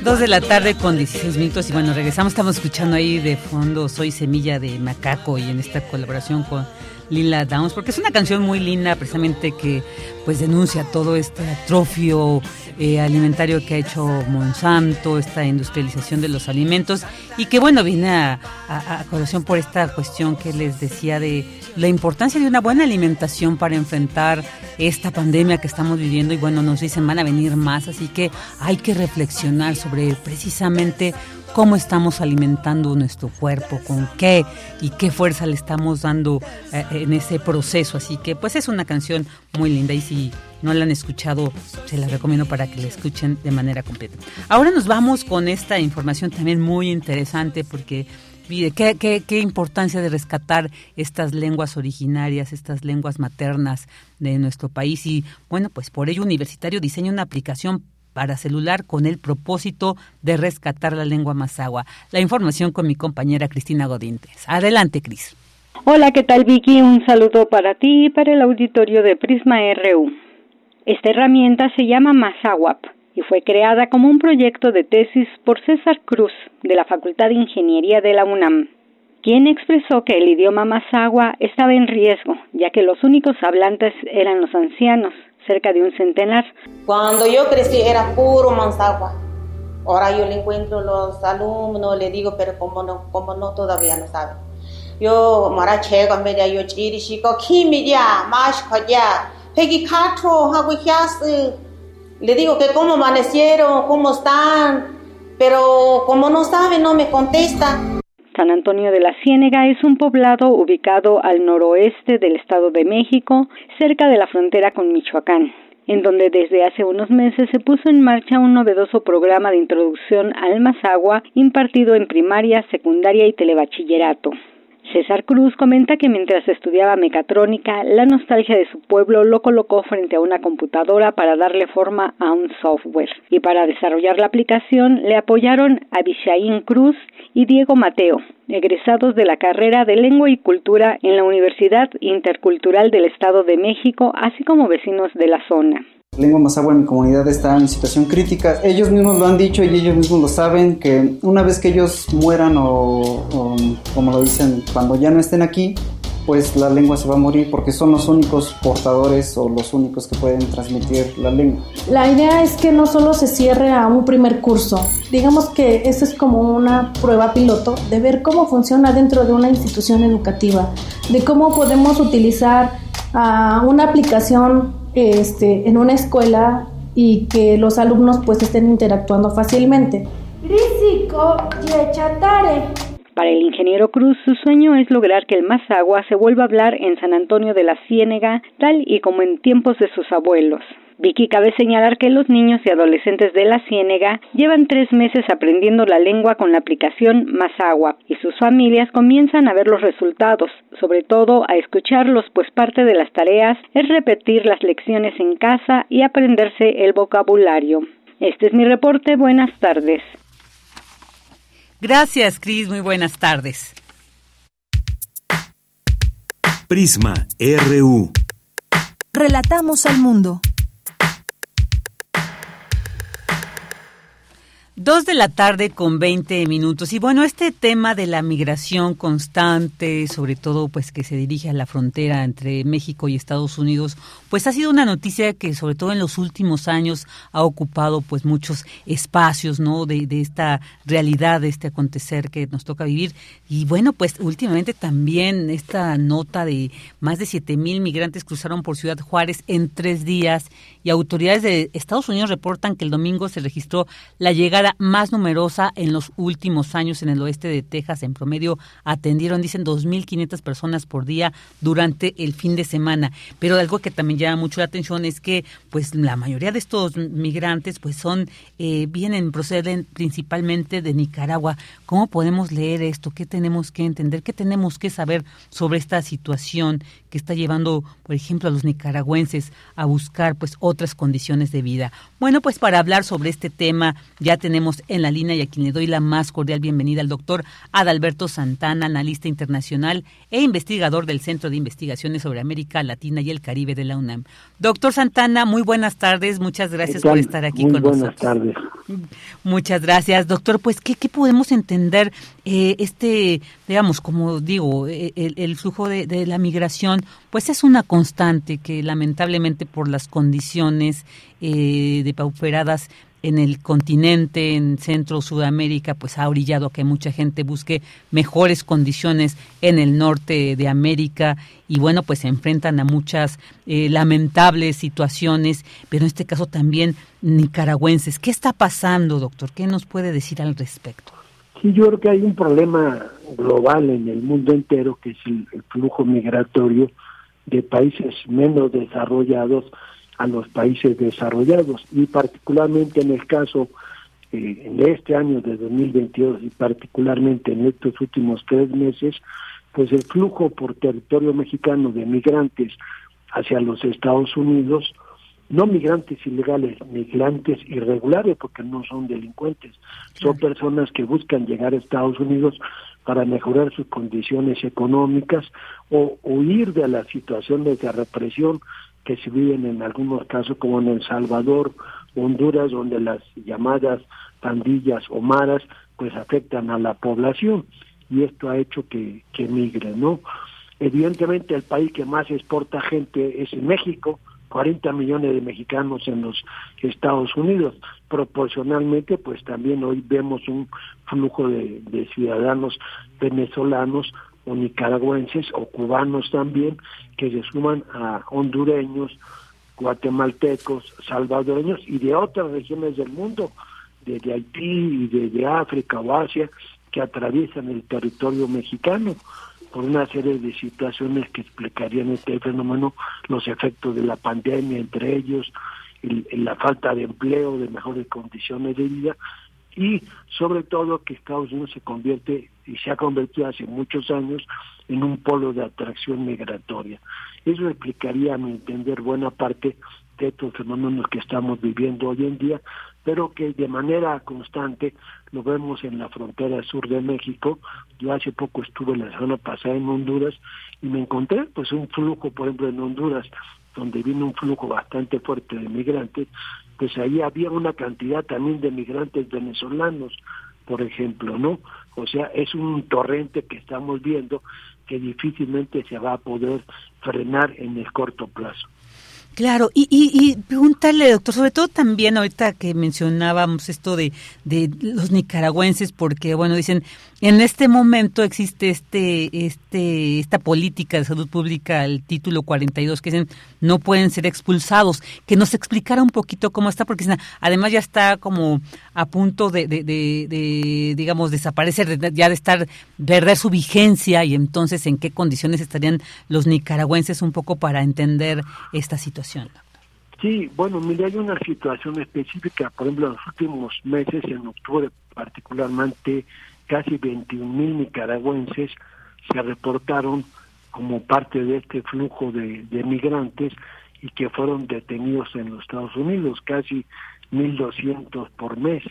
Dos de la tarde con 16 minutos y bueno, regresamos, estamos escuchando ahí de fondo Soy Semilla de Macaco y en esta colaboración con Lila Downs, porque es una canción muy linda precisamente que pues denuncia todo este atrofio eh, alimentario que ha hecho Monsanto, esta industrialización de los alimentos y que bueno, viene a, a, colación por esta cuestión que les decía de la importancia de una buena alimentación para enfrentar esta pandemia que estamos viviendo y bueno, nos dicen van a venir más, así que hay que reflexionar sobre precisamente cómo estamos alimentando nuestro cuerpo, con qué y qué fuerza le estamos dando eh, en ese proceso. Así que pues es una canción muy linda y si no la han escuchado, se la recomiendo para que la escuchen de manera completa. Ahora nos vamos con esta información también muy interesante porque qué, qué, importancia de rescatar estas lenguas originarias, estas lenguas maternas de nuestro país. Y bueno, pues por ello Universitario diseña una aplicación para celular con el propósito de rescatar la lengua mazagua. La información con mi compañera Cristina Godínez. Adelante, Cris. Hola, ¿qué tal Vicky? Un saludo para ti y para el auditorio de Prisma RU. Esta herramienta se llama Mazaguap y fue creada como un proyecto de tesis por César Cruz de la Facultad de Ingeniería de la UNAM, quien expresó que el idioma mazagua estaba en riesgo, ya que los únicos hablantes eran los ancianos, cerca de un centenar. Cuando yo crecí era puro manzagua. Ahora yo le encuentro los alumnos, le digo, pero como no, como no todavía no saben. Yo mara chega media yo chiri shiko ya, más ya, pegi katro Le digo que cómo amanecieron, cómo están, pero como no saben no me contestan. San Antonio de la Ciénega es un poblado ubicado al noroeste del Estado de México, cerca de la frontera con Michoacán, en donde desde hace unos meses se puso en marcha un novedoso programa de introducción al Mazagua impartido en primaria, secundaria y telebachillerato. César Cruz comenta que mientras estudiaba mecatrónica, la nostalgia de su pueblo lo colocó frente a una computadora para darle forma a un software. Y para desarrollar la aplicación le apoyaron Abishaín Cruz y Diego Mateo, egresados de la carrera de Lengua y Cultura en la Universidad Intercultural del Estado de México, así como vecinos de la zona. Lengua Mazahua en mi comunidad está en situación crítica. Ellos mismos lo han dicho y ellos mismos lo saben que una vez que ellos mueran o, como lo dicen, cuando ya no estén aquí, pues la lengua se va a morir porque son los únicos portadores o los únicos que pueden transmitir la lengua. La idea es que no solo se cierre a un primer curso, digamos que eso es como una prueba piloto de ver cómo funciona dentro de una institución educativa, de cómo podemos utilizar a una aplicación este, en una escuela y que los alumnos pues estén interactuando fácilmente. Para el ingeniero Cruz, su sueño es lograr que el Mazagua se vuelva a hablar en San Antonio de la Ciénega, tal y como en tiempos de sus abuelos. Vicky cabe señalar que los niños y adolescentes de la Ciénega llevan tres meses aprendiendo la lengua con la aplicación Masagua y sus familias comienzan a ver los resultados, sobre todo a escucharlos, pues parte de las tareas es repetir las lecciones en casa y aprenderse el vocabulario. Este es mi reporte. Buenas tardes. Gracias, Cris. Muy buenas tardes. Prisma RU. Relatamos al mundo. Dos de la tarde con 20 minutos. Y bueno, este tema de la migración constante, sobre todo pues que se dirige a la frontera entre México y Estados Unidos, pues ha sido una noticia que sobre todo en los últimos años ha ocupado pues muchos espacios, ¿no? De, de esta realidad, de este acontecer que nos toca vivir. Y bueno, pues últimamente también esta nota de más de siete mil migrantes cruzaron por Ciudad Juárez en tres días y autoridades de Estados Unidos reportan que el domingo se registró la llegada más numerosa en los últimos años en el oeste de Texas. En promedio atendieron, dicen, 2.500 personas por día durante el fin de semana. Pero algo que también llama mucho la atención es que, pues, la mayoría de estos migrantes, pues, son, eh, vienen, proceden principalmente de Nicaragua. ¿Cómo podemos leer esto? ¿Qué tenemos que entender? ¿Qué tenemos que saber sobre esta situación que está llevando, por ejemplo, a los nicaragüenses a buscar, pues, otras condiciones de vida? Bueno, pues, para hablar sobre este tema ya tenemos en la línea y a quien le doy la más cordial bienvenida al doctor Adalberto Santana, analista internacional e investigador del Centro de Investigaciones sobre América Latina y el Caribe de la UNAM. Doctor Santana, muy buenas tardes, muchas gracias por estar aquí con nosotros. Buenas tardes. Muchas gracias, doctor. Pues, ¿qué, qué podemos entender eh, este, digamos, como digo, eh, el, flujo de, de, la migración pues es una constante que lamentablemente por las condiciones eh, depauperadas en el continente, en Centro Sudamérica, pues ha orillado a que mucha gente busque mejores condiciones en el norte de América y bueno, pues se enfrentan a muchas eh, lamentables situaciones, pero en este caso también nicaragüenses. ¿Qué está pasando, doctor? ¿Qué nos puede decir al respecto? Sí, yo creo que hay un problema global en el mundo entero, que es el flujo migratorio de países menos desarrollados a los países desarrollados y particularmente en el caso eh, de este año de 2022 y particularmente en estos últimos tres meses, pues el flujo por territorio mexicano de migrantes hacia los Estados Unidos, no migrantes ilegales, migrantes irregulares, porque no son delincuentes, son personas que buscan llegar a Estados Unidos para mejorar sus condiciones económicas o huir de las situaciones de represión que se viven en algunos casos como en El Salvador, Honduras, donde las llamadas pandillas o maras pues afectan a la población y esto ha hecho que, que migren, ¿no? Evidentemente el país que más exporta gente es México, 40 millones de mexicanos en los Estados Unidos. Proporcionalmente, pues también hoy vemos un flujo de, de ciudadanos venezolanos o nicaragüenses o cubanos también que se suman a hondureños, guatemaltecos, salvadoreños y de otras regiones del mundo, desde Haití y desde África o Asia, que atraviesan el territorio mexicano por una serie de situaciones que explicarían este fenómeno, los efectos de la pandemia, entre ellos la falta de empleo, de mejores condiciones de vida y sobre todo que Estados Unidos se convierte y se ha convertido hace muchos años en un polo de atracción migratoria. Eso explicaría, a mi entender, buena parte de estos fenómenos que estamos viviendo hoy en día, pero que de manera constante lo vemos en la frontera sur de México. Yo hace poco estuve la semana pasada en Honduras y me encontré pues un flujo, por ejemplo, en Honduras, donde vino un flujo bastante fuerte de migrantes, pues ahí había una cantidad también de migrantes venezolanos, por ejemplo, ¿no? O sea, es un torrente que estamos viendo que difícilmente se va a poder frenar en el corto plazo. Claro, y, y, y, doctor, sobre todo también ahorita que mencionábamos esto de, de los nicaragüenses, porque, bueno, dicen, en este momento existe este, este, esta política de salud pública, el título 42, que dicen, no pueden ser expulsados, que nos explicara un poquito cómo está, porque además ya está como a punto de, de, de, digamos, desaparecer, ya de estar, perder su vigencia, y entonces en qué condiciones estarían los nicaragüenses un poco para entender esta situación. Sí, bueno, mire, hay una situación específica, por ejemplo, en los últimos meses, en octubre particularmente, casi 21 mil nicaragüenses se reportaron como parte de este flujo de, de migrantes y que fueron detenidos en los Estados Unidos, casi 1.200 por mes,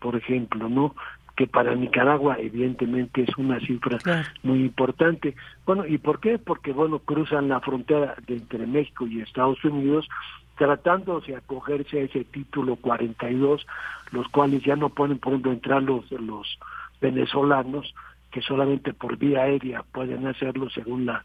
por ejemplo, ¿no? Que para Nicaragua evidentemente es una cifra muy importante. Bueno, ¿y por qué? Porque, bueno, cruzan la frontera de entre México y Estados Unidos tratando de acogerse a ese título 42, los cuales ya no pueden, por ejemplo, entrar los, los venezolanos, que solamente por vía aérea pueden hacerlo según las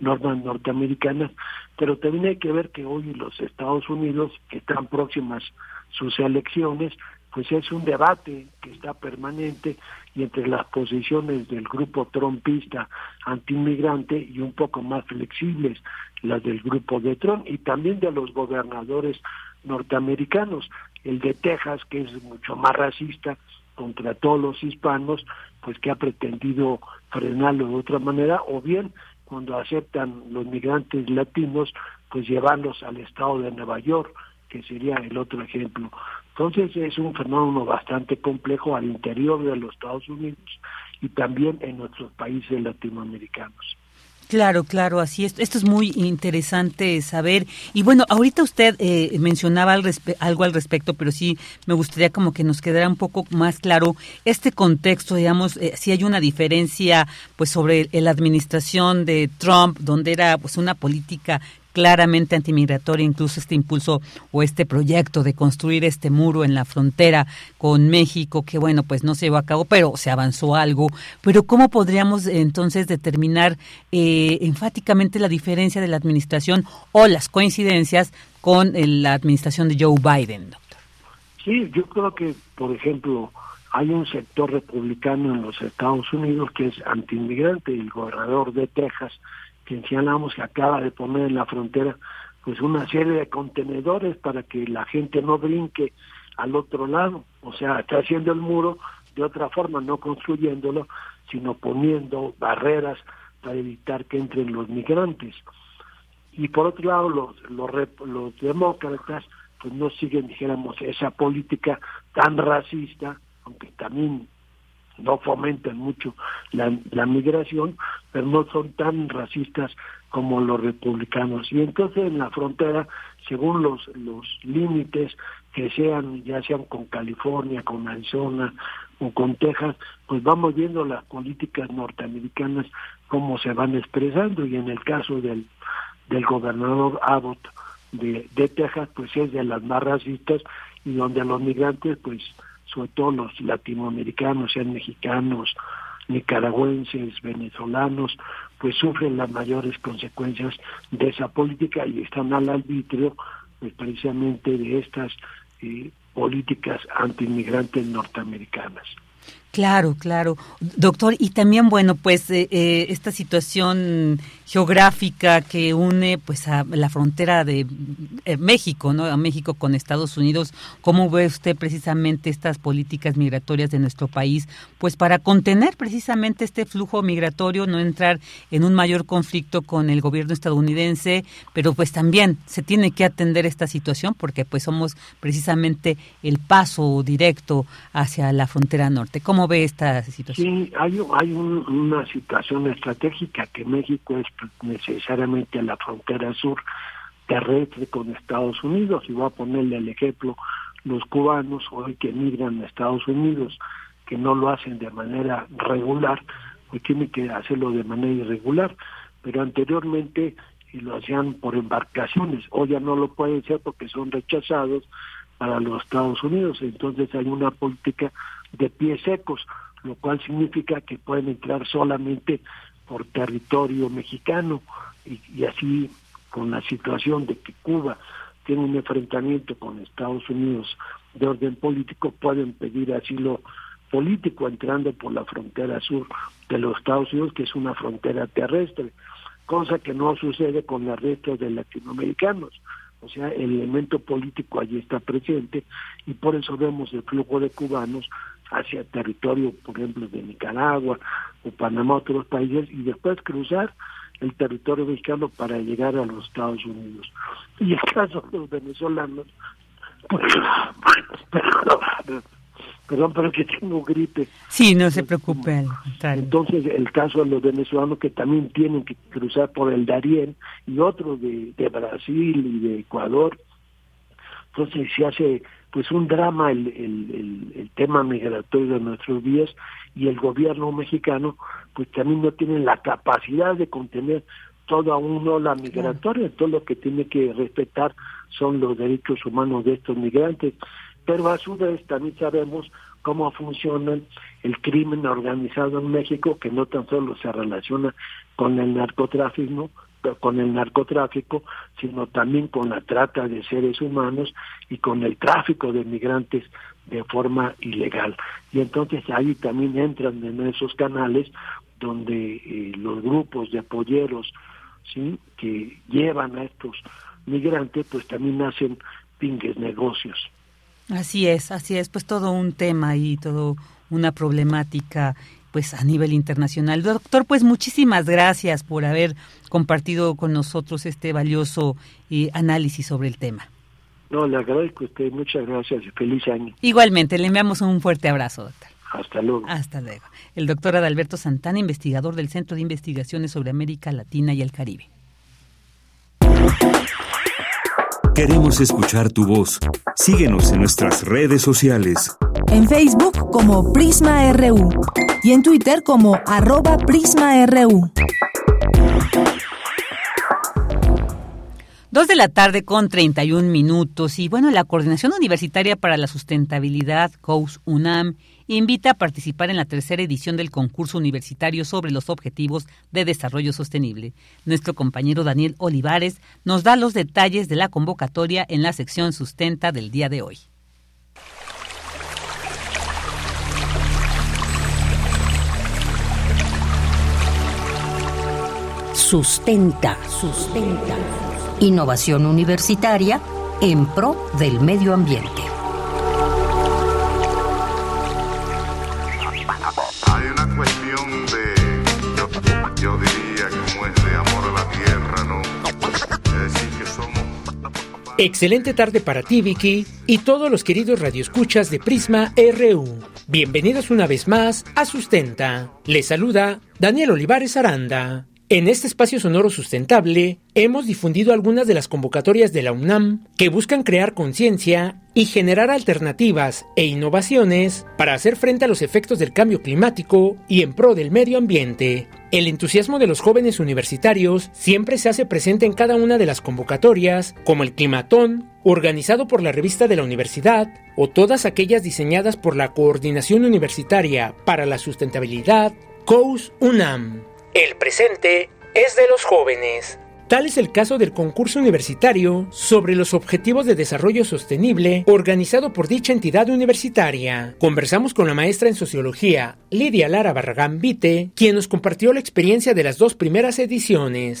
normas norteamericanas, pero también hay que ver que hoy los Estados Unidos, que están próximas sus elecciones, pues es un debate que está permanente y entre las posiciones del grupo trompista antiinmigrante y un poco más flexibles las del grupo de Trump y también de los gobernadores norteamericanos, el de Texas que es mucho más racista contra todos los hispanos, pues que ha pretendido frenarlo de otra manera o bien cuando aceptan los migrantes latinos, pues llevarlos al estado de Nueva York, que sería el otro ejemplo. Entonces es un fenómeno bastante complejo al interior de los Estados Unidos y también en otros países latinoamericanos. Claro, claro, así es. Esto es muy interesante saber. Y bueno, ahorita usted eh, mencionaba algo al respecto, pero sí me gustaría como que nos quedara un poco más claro este contexto, digamos, eh, si hay una diferencia pues sobre la administración de Trump, donde era pues una política claramente antimigratoria, incluso este impulso o este proyecto de construir este muro en la frontera con México, que bueno, pues no se llevó a cabo, pero se avanzó algo. Pero ¿cómo podríamos entonces determinar eh, enfáticamente la diferencia de la administración o las coincidencias con la administración de Joe Biden, doctor? Sí, yo creo que, por ejemplo, hay un sector republicano en los Estados Unidos que es antiinmigrante, el gobernador de Texas, que señalamos que acaba de poner en la frontera pues una serie de contenedores para que la gente no brinque al otro lado, o sea, está haciendo el muro de otra forma, no construyéndolo, sino poniendo barreras para evitar que entren los migrantes. Y por otro lado, los, los, los demócratas pues no siguen, dijéramos, esa política tan racista, aunque también no fomentan mucho la, la migración, pero no son tan racistas como los republicanos. Y entonces en la frontera, según los, los límites que sean, ya sean con California, con Arizona o con Texas, pues vamos viendo las políticas norteamericanas cómo se van expresando y en el caso del, del gobernador Abbott de, de Texas, pues es de las más racistas y donde los migrantes pues sobre todo los latinoamericanos, sean mexicanos, nicaragüenses, venezolanos, pues sufren las mayores consecuencias de esa política y están al arbitrio pues, precisamente de estas eh, políticas antiinmigrantes norteamericanas. Claro, claro. Doctor, y también, bueno, pues eh, eh, esta situación geográfica que une pues a la frontera de eh, México, ¿no? A México con Estados Unidos, ¿cómo ve usted precisamente estas políticas migratorias de nuestro país? Pues para contener precisamente este flujo migratorio, no entrar en un mayor conflicto con el gobierno estadounidense, pero pues también se tiene que atender esta situación porque pues somos precisamente el paso directo hacia la frontera norte. ¿Cómo ve esta situación? Sí, hay, hay una situación estratégica que México es necesariamente la frontera sur terrestre con Estados Unidos y voy a ponerle el ejemplo los cubanos hoy que emigran a Estados Unidos que no lo hacen de manera regular pues tienen que hacerlo de manera irregular pero anteriormente lo hacían por embarcaciones hoy ya no lo pueden hacer porque son rechazados para los Estados Unidos entonces hay una política de pies secos, lo cual significa que pueden entrar solamente por territorio mexicano y, así con la situación de que Cuba tiene un enfrentamiento con Estados Unidos de orden político, pueden pedir asilo político entrando por la frontera sur de los Estados Unidos, que es una frontera terrestre, cosa que no sucede con el resto de latinoamericanos. O sea, el elemento político allí está presente y por eso vemos el flujo de cubanos hacia territorio, por ejemplo, de Nicaragua o Panamá, otros países, y después cruzar el territorio mexicano para llegar a los Estados Unidos. Y el caso de los venezolanos, pues, perdón, pero que tengo gripe. Sí, no se preocupe. Entonces, el caso de los venezolanos que también tienen que cruzar por el Darién y otros de, de Brasil y de Ecuador. Entonces, se hace pues un drama el, el, el, tema migratorio de nuestros días y el gobierno mexicano pues también no tiene la capacidad de contener toda una ola migratoria, todo lo que tiene que respetar son los derechos humanos de estos migrantes, pero a su vez también sabemos cómo funciona el crimen organizado en México, que no tan solo se relaciona con el narcotráfico, con el narcotráfico, sino también con la trata de seres humanos y con el tráfico de migrantes de forma ilegal. Y entonces ahí también entran en esos canales donde eh, los grupos de apoyeros ¿sí? que llevan a estos migrantes, pues también hacen pingues negocios. Así es, así es, pues todo un tema y todo una problemática pues a nivel internacional. Doctor, pues muchísimas gracias por haber compartido con nosotros este valioso eh, análisis sobre el tema. No, le agradezco a usted, muchas gracias y feliz año. Igualmente, le enviamos un fuerte abrazo, doctor. Hasta luego. Hasta luego. El doctor Adalberto Santana, investigador del Centro de Investigaciones sobre América Latina y el Caribe. Queremos escuchar tu voz. Síguenos en nuestras redes sociales. En Facebook como Prisma RU y en Twitter como arroba PrismaRU. Dos de la tarde con 31 minutos y bueno, la Coordinación Universitaria para la Sustentabilidad, COUS UNAM, invita a participar en la tercera edición del concurso universitario sobre los objetivos de desarrollo sostenible. Nuestro compañero Daniel Olivares nos da los detalles de la convocatoria en la sección Sustenta del día de hoy. Sustenta, sustenta. Innovación universitaria en pro del medio ambiente. Hay una cuestión de, yo, diría, como es de amor a la tierra, ¿no? Es decir, que somos... Excelente tarde para ti, Vicky, y todos los queridos radioescuchas de Prisma RU. Bienvenidos una vez más a Sustenta. Les saluda Daniel Olivares Aranda. En este espacio sonoro sustentable hemos difundido algunas de las convocatorias de la UNAM que buscan crear conciencia y generar alternativas e innovaciones para hacer frente a los efectos del cambio climático y en pro del medio ambiente. El entusiasmo de los jóvenes universitarios siempre se hace presente en cada una de las convocatorias, como el Climatón, organizado por la revista de la universidad, o todas aquellas diseñadas por la Coordinación Universitaria para la Sustentabilidad, COUS UNAM. El presente es de los jóvenes. Tal es el caso del concurso universitario sobre los objetivos de desarrollo sostenible organizado por dicha entidad universitaria. Conversamos con la maestra en sociología, Lidia Lara Barragán Vite, quien nos compartió la experiencia de las dos primeras ediciones.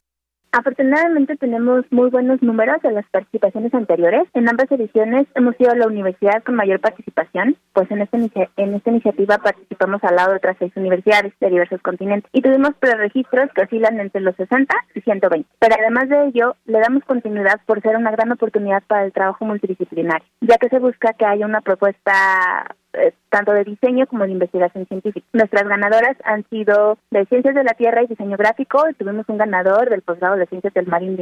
Afortunadamente tenemos muy buenos números de las participaciones anteriores. En ambas ediciones hemos sido la universidad con mayor participación, pues en esta, en esta iniciativa participamos al lado de otras seis universidades de diversos continentes y tuvimos preregistros que oscilan entre los 60 y 120. Pero además de ello, le damos continuidad por ser una gran oportunidad para el trabajo multidisciplinario, ya que se busca que haya una propuesta eh, tanto de diseño como de investigación científica. Nuestras ganadoras han sido de Ciencias de la Tierra y Diseño Gráfico y tuvimos un ganador del posgrado de Ciencias del Mar y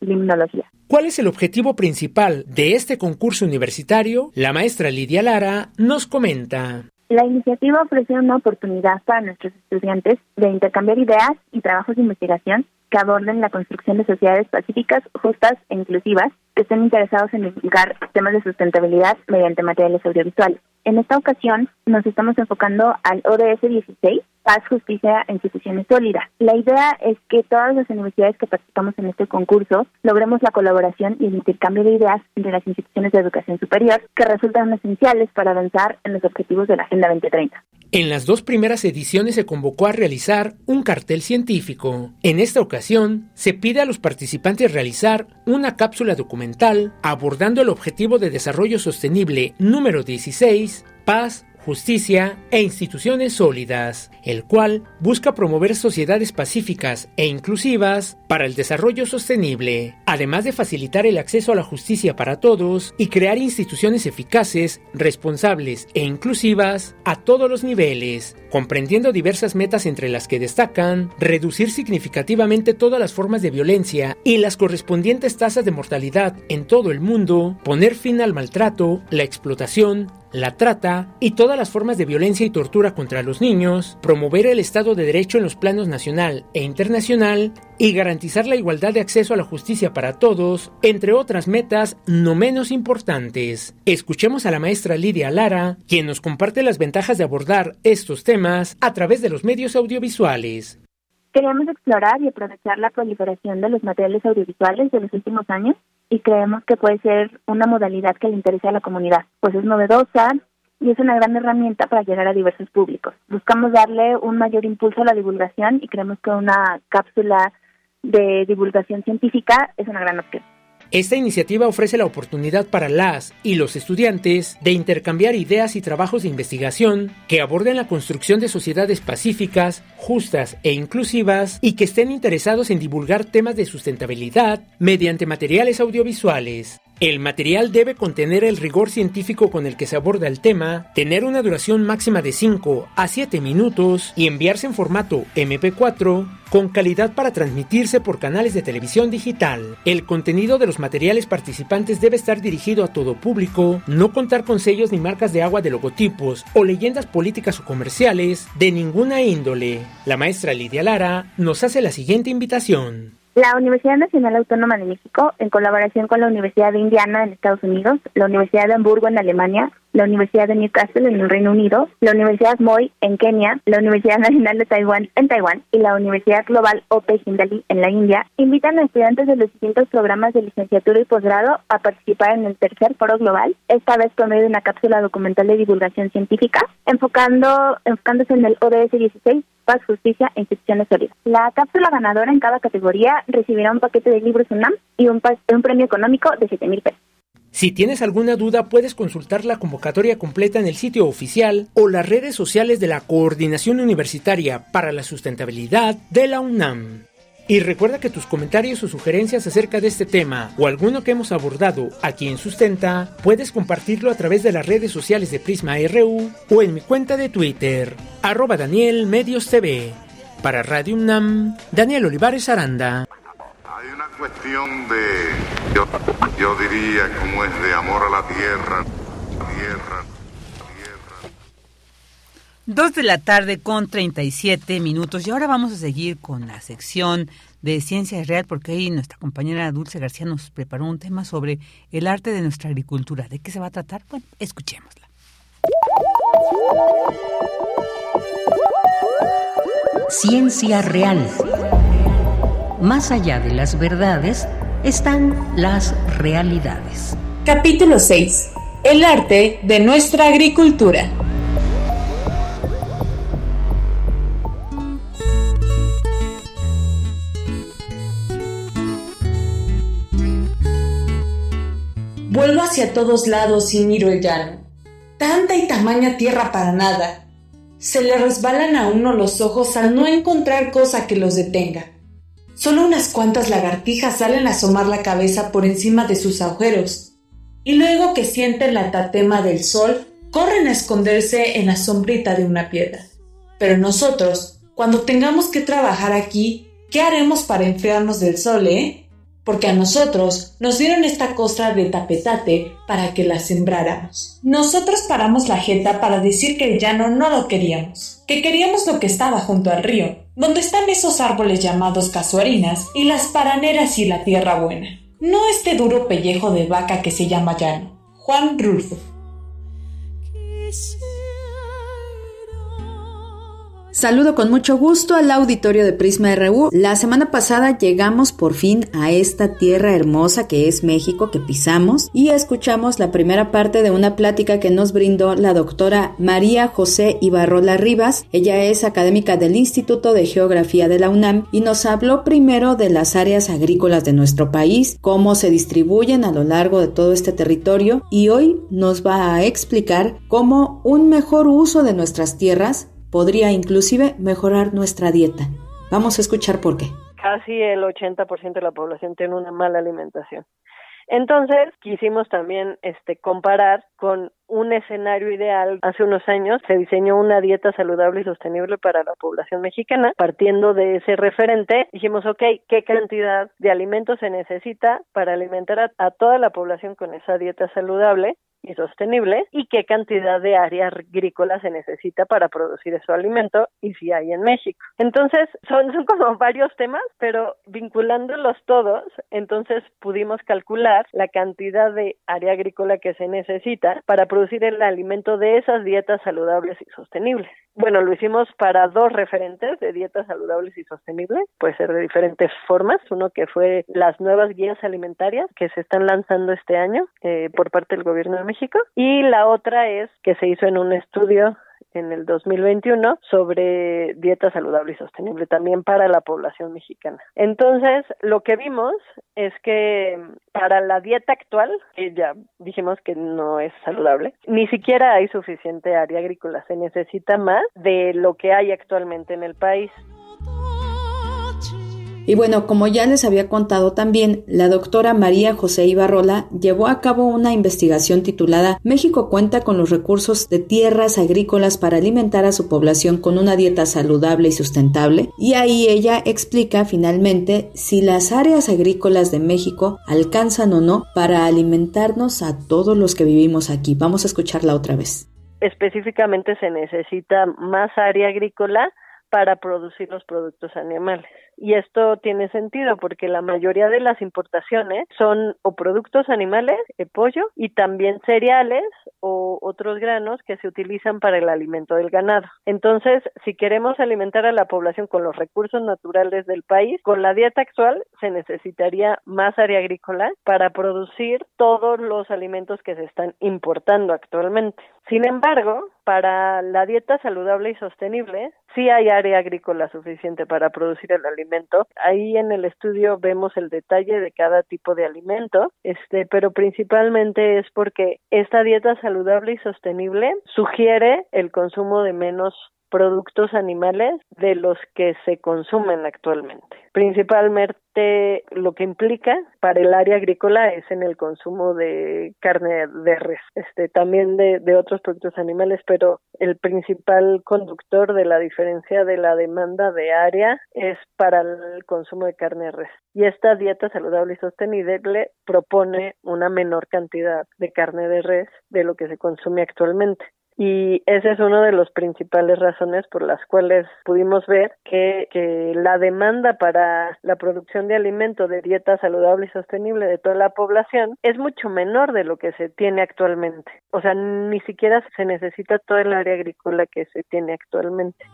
Limnología. ¿Cuál es el objetivo principal de este concurso universitario? La maestra Lidia Lara nos comenta. La iniciativa ofrece una oportunidad para nuestros estudiantes de intercambiar ideas y trabajos de investigación que aborden la construcción de sociedades pacíficas, justas e inclusivas que estén interesados en divulgar temas de sustentabilidad mediante materiales audiovisuales. En esta ocasión nos estamos enfocando al ODS 16, Paz, Justicia e Instituciones Sólidas. La idea es que todas las universidades que participamos en este concurso logremos la colaboración y el intercambio de ideas entre las instituciones de educación superior que resultan esenciales para avanzar en los objetivos de la Agenda 2030. En las dos primeras ediciones se convocó a realizar un cartel científico. En esta ocasión, se pide a los participantes realizar una cápsula documental abordando el Objetivo de Desarrollo Sostenible número 16, paz, justicia e instituciones sólidas, el cual busca promover sociedades pacíficas e inclusivas para el desarrollo sostenible, además de facilitar el acceso a la justicia para todos y crear instituciones eficaces, responsables e inclusivas a todos los niveles, comprendiendo diversas metas entre las que destacan reducir significativamente todas las formas de violencia y las correspondientes tasas de mortalidad en todo el mundo, poner fin al maltrato, la explotación, la trata y todas las formas de violencia y tortura contra los niños, promover el Estado de Derecho en los planos nacional e internacional y garantizar la igualdad de acceso a la justicia para todos, entre otras metas no menos importantes. Escuchemos a la maestra Lidia Lara, quien nos comparte las ventajas de abordar estos temas a través de los medios audiovisuales. Queremos explorar y aprovechar la proliferación de los materiales audiovisuales de los últimos años y creemos que puede ser una modalidad que le interese a la comunidad, pues es novedosa y es una gran herramienta para llegar a diversos públicos. Buscamos darle un mayor impulso a la divulgación y creemos que una cápsula de divulgación científica es una gran opción. Esta iniciativa ofrece la oportunidad para las y los estudiantes de intercambiar ideas y trabajos de investigación que aborden la construcción de sociedades pacíficas, justas e inclusivas y que estén interesados en divulgar temas de sustentabilidad mediante materiales audiovisuales. El material debe contener el rigor científico con el que se aborda el tema, tener una duración máxima de 5 a 7 minutos y enviarse en formato MP4 con calidad para transmitirse por canales de televisión digital. El contenido de los materiales participantes debe estar dirigido a todo público, no contar con sellos ni marcas de agua de logotipos o leyendas políticas o comerciales de ninguna índole. La maestra Lidia Lara nos hace la siguiente invitación. La Universidad Nacional Autónoma de México, en colaboración con la Universidad de Indiana en Estados Unidos, la Universidad de Hamburgo en Alemania, la Universidad de Newcastle en el Reino Unido, la Universidad Moi en Kenia, la Universidad Nacional de Taiwán en Taiwán y la Universidad Global Ope Hindali en la India, invitan a estudiantes de los distintos programas de licenciatura y posgrado a participar en el tercer foro global, esta vez por medio de una cápsula documental de divulgación científica, enfocando, enfocándose en el ODS 16 paz, justicia e instituciones sólidas. La cápsula ganadora en cada categoría recibirá un paquete de libros UNAM y un, un premio económico de 7 mil pesos. Si tienes alguna duda, puedes consultar la convocatoria completa en el sitio oficial o las redes sociales de la Coordinación Universitaria para la Sustentabilidad de la UNAM. Y recuerda que tus comentarios o sugerencias acerca de este tema o alguno que hemos abordado aquí en Sustenta, puedes compartirlo a través de las redes sociales de Prisma RU o en mi cuenta de Twitter, arroba Daniel Medios TV. Para Radio UNAM, Daniel Olivares Aranda. Hay una cuestión de, yo, yo diría, como es de amor a la tierra, tierra. Dos de la tarde con 37 minutos y ahora vamos a seguir con la sección de Ciencia Real porque ahí nuestra compañera Dulce García nos preparó un tema sobre el arte de nuestra agricultura. ¿De qué se va a tratar? Bueno, escuchémosla. Ciencia Real. Más allá de las verdades están las realidades. Capítulo 6. El arte de nuestra agricultura. Vuelvo hacia todos lados y miro el llano. Tanta y tamaña tierra para nada. Se le resbalan a uno los ojos al no encontrar cosa que los detenga. Solo unas cuantas lagartijas salen a asomar la cabeza por encima de sus agujeros, y luego que sienten la tatema del sol, corren a esconderse en la sombrita de una piedra. Pero nosotros, cuando tengamos que trabajar aquí, ¿qué haremos para enfriarnos del sol, eh? Porque a nosotros nos dieron esta costra de tapetate para que la sembráramos. Nosotros paramos la jeta para decir que el llano no lo queríamos, que queríamos lo que estaba junto al río, donde están esos árboles llamados casuarinas y las paraneras y la tierra buena. No este duro pellejo de vaca que se llama llano. Juan Rulfo. Saludo con mucho gusto al auditorio de Prisma RU. La semana pasada llegamos por fin a esta tierra hermosa que es México que pisamos y escuchamos la primera parte de una plática que nos brindó la doctora María José Ibarrola Rivas. Ella es académica del Instituto de Geografía de la UNAM y nos habló primero de las áreas agrícolas de nuestro país, cómo se distribuyen a lo largo de todo este territorio y hoy nos va a explicar cómo un mejor uso de nuestras tierras podría inclusive mejorar nuestra dieta. Vamos a escuchar por qué. Casi el 80% de la población tiene una mala alimentación. Entonces, quisimos también este comparar con un escenario ideal. Hace unos años se diseñó una dieta saludable y sostenible para la población mexicana. Partiendo de ese referente, dijimos, ok, ¿qué cantidad de alimentos se necesita para alimentar a, a toda la población con esa dieta saludable? Y sostenible y qué cantidad de área agrícola se necesita para producir ese alimento y si hay en México. Entonces, son, son como varios temas, pero vinculándolos todos, entonces pudimos calcular la cantidad de área agrícola que se necesita para producir el alimento de esas dietas saludables y sostenibles. Bueno, lo hicimos para dos referentes de dietas saludables y sostenibles, puede ser de diferentes formas. Uno que fue las nuevas guías alimentarias que se están lanzando este año eh, por parte del gobierno de México. Y la otra es que se hizo en un estudio en el 2021 sobre dieta saludable y sostenible también para la población mexicana. Entonces, lo que vimos es que para la dieta actual, que ya dijimos que no es saludable, ni siquiera hay suficiente área agrícola, se necesita más de lo que hay actualmente en el país. Y bueno, como ya les había contado también, la doctora María José Ibarrola llevó a cabo una investigación titulada México cuenta con los recursos de tierras agrícolas para alimentar a su población con una dieta saludable y sustentable. Y ahí ella explica finalmente si las áreas agrícolas de México alcanzan o no para alimentarnos a todos los que vivimos aquí. Vamos a escucharla otra vez. Específicamente se necesita más área agrícola para producir los productos animales. Y esto tiene sentido porque la mayoría de las importaciones son o productos animales, de pollo, y también cereales o otros granos que se utilizan para el alimento del ganado. Entonces, si queremos alimentar a la población con los recursos naturales del país, con la dieta actual se necesitaría más área agrícola para producir todos los alimentos que se están importando actualmente. Sin embargo, para la dieta saludable y sostenible, sí hay área agrícola suficiente para producir el alimento. Ahí en el estudio vemos el detalle de cada tipo de alimento, este, pero principalmente es porque esta dieta saludable y sostenible sugiere el consumo de menos productos animales de los que se consumen actualmente. Principalmente lo que implica para el área agrícola es en el consumo de carne de res, este, también de, de otros productos animales, pero el principal conductor de la diferencia de la demanda de área es para el consumo de carne de res. Y esta dieta saludable y sostenible propone una menor cantidad de carne de res de lo que se consume actualmente y esa es una de las principales razones por las cuales pudimos ver que, que, la demanda para la producción de alimento de dieta saludable y sostenible de toda la población es mucho menor de lo que se tiene actualmente. O sea, ni siquiera se necesita todo el área agrícola que se tiene actualmente.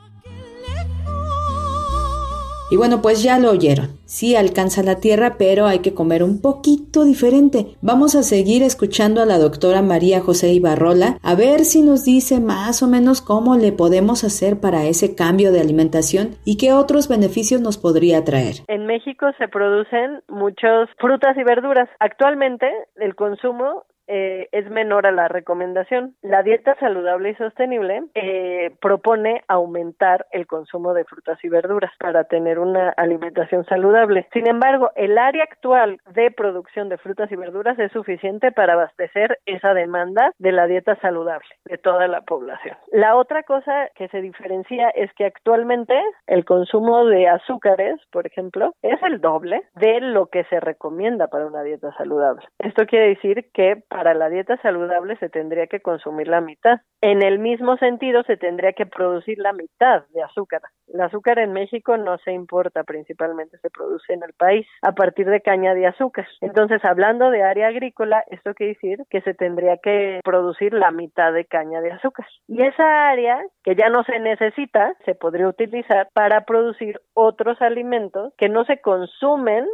Y bueno, pues ya lo oyeron. Sí alcanza la tierra, pero hay que comer un poquito diferente. Vamos a seguir escuchando a la doctora María José Ibarrola a ver si nos dice más o menos cómo le podemos hacer para ese cambio de alimentación y qué otros beneficios nos podría traer. En México se producen muchas frutas y verduras. Actualmente el consumo eh, es menor a la recomendación. La dieta saludable y sostenible eh, propone aumentar el consumo de frutas y verduras para tener una alimentación saludable. Sin embargo, el área actual de producción de frutas y verduras es suficiente para abastecer esa demanda de la dieta saludable de toda la población. La otra cosa que se diferencia es que actualmente el consumo de azúcares, por ejemplo, es el doble de lo que se recomienda para una dieta saludable. Esto quiere decir que la dieta saludable se tendría que consumir la mitad. En el mismo sentido, se tendría que producir la mitad de azúcar. El azúcar en México no se importa, principalmente se produce en el país a partir de caña de azúcar. Entonces, hablando de área agrícola, esto quiere decir que se tendría que producir la mitad de caña de azúcar. Y esa área que ya no se necesita, se podría utilizar para producir otros alimentos que no se consumen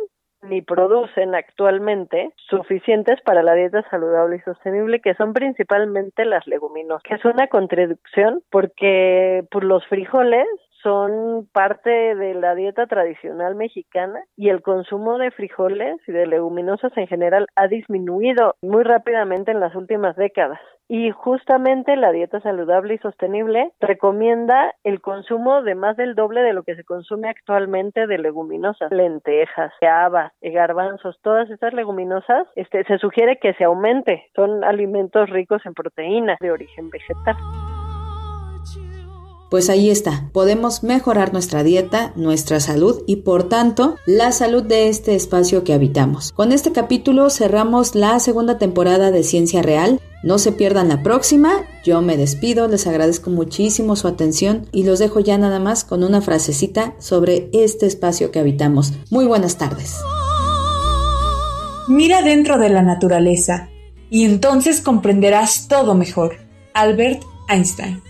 ni producen actualmente suficientes para la dieta saludable y sostenible, que son principalmente las leguminosas, que es una contradicción porque por pues, los frijoles son parte de la dieta tradicional mexicana y el consumo de frijoles y de leguminosas en general ha disminuido muy rápidamente en las últimas décadas. Y justamente la dieta saludable y sostenible recomienda el consumo de más del doble de lo que se consume actualmente de leguminosas, lentejas, habas, garbanzos, todas estas leguminosas, este, se sugiere que se aumente. Son alimentos ricos en proteínas de origen vegetal. Pues ahí está, podemos mejorar nuestra dieta, nuestra salud y por tanto la salud de este espacio que habitamos. Con este capítulo cerramos la segunda temporada de Ciencia Real. No se pierdan la próxima, yo me despido, les agradezco muchísimo su atención y los dejo ya nada más con una frasecita sobre este espacio que habitamos. Muy buenas tardes. Mira dentro de la naturaleza y entonces comprenderás todo mejor. Albert Einstein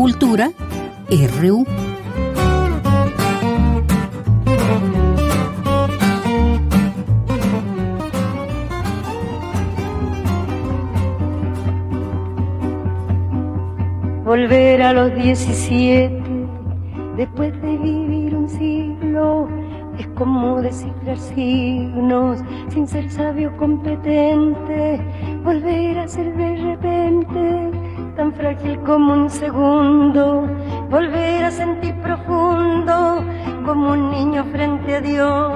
Cultura RU. Volver a los 17 después de vivir un siglo es como descifrar signos sin ser sabio competente. Volver a ser de repente tan frágil como un segundo, volver a sentir profundo como un niño frente a Dios.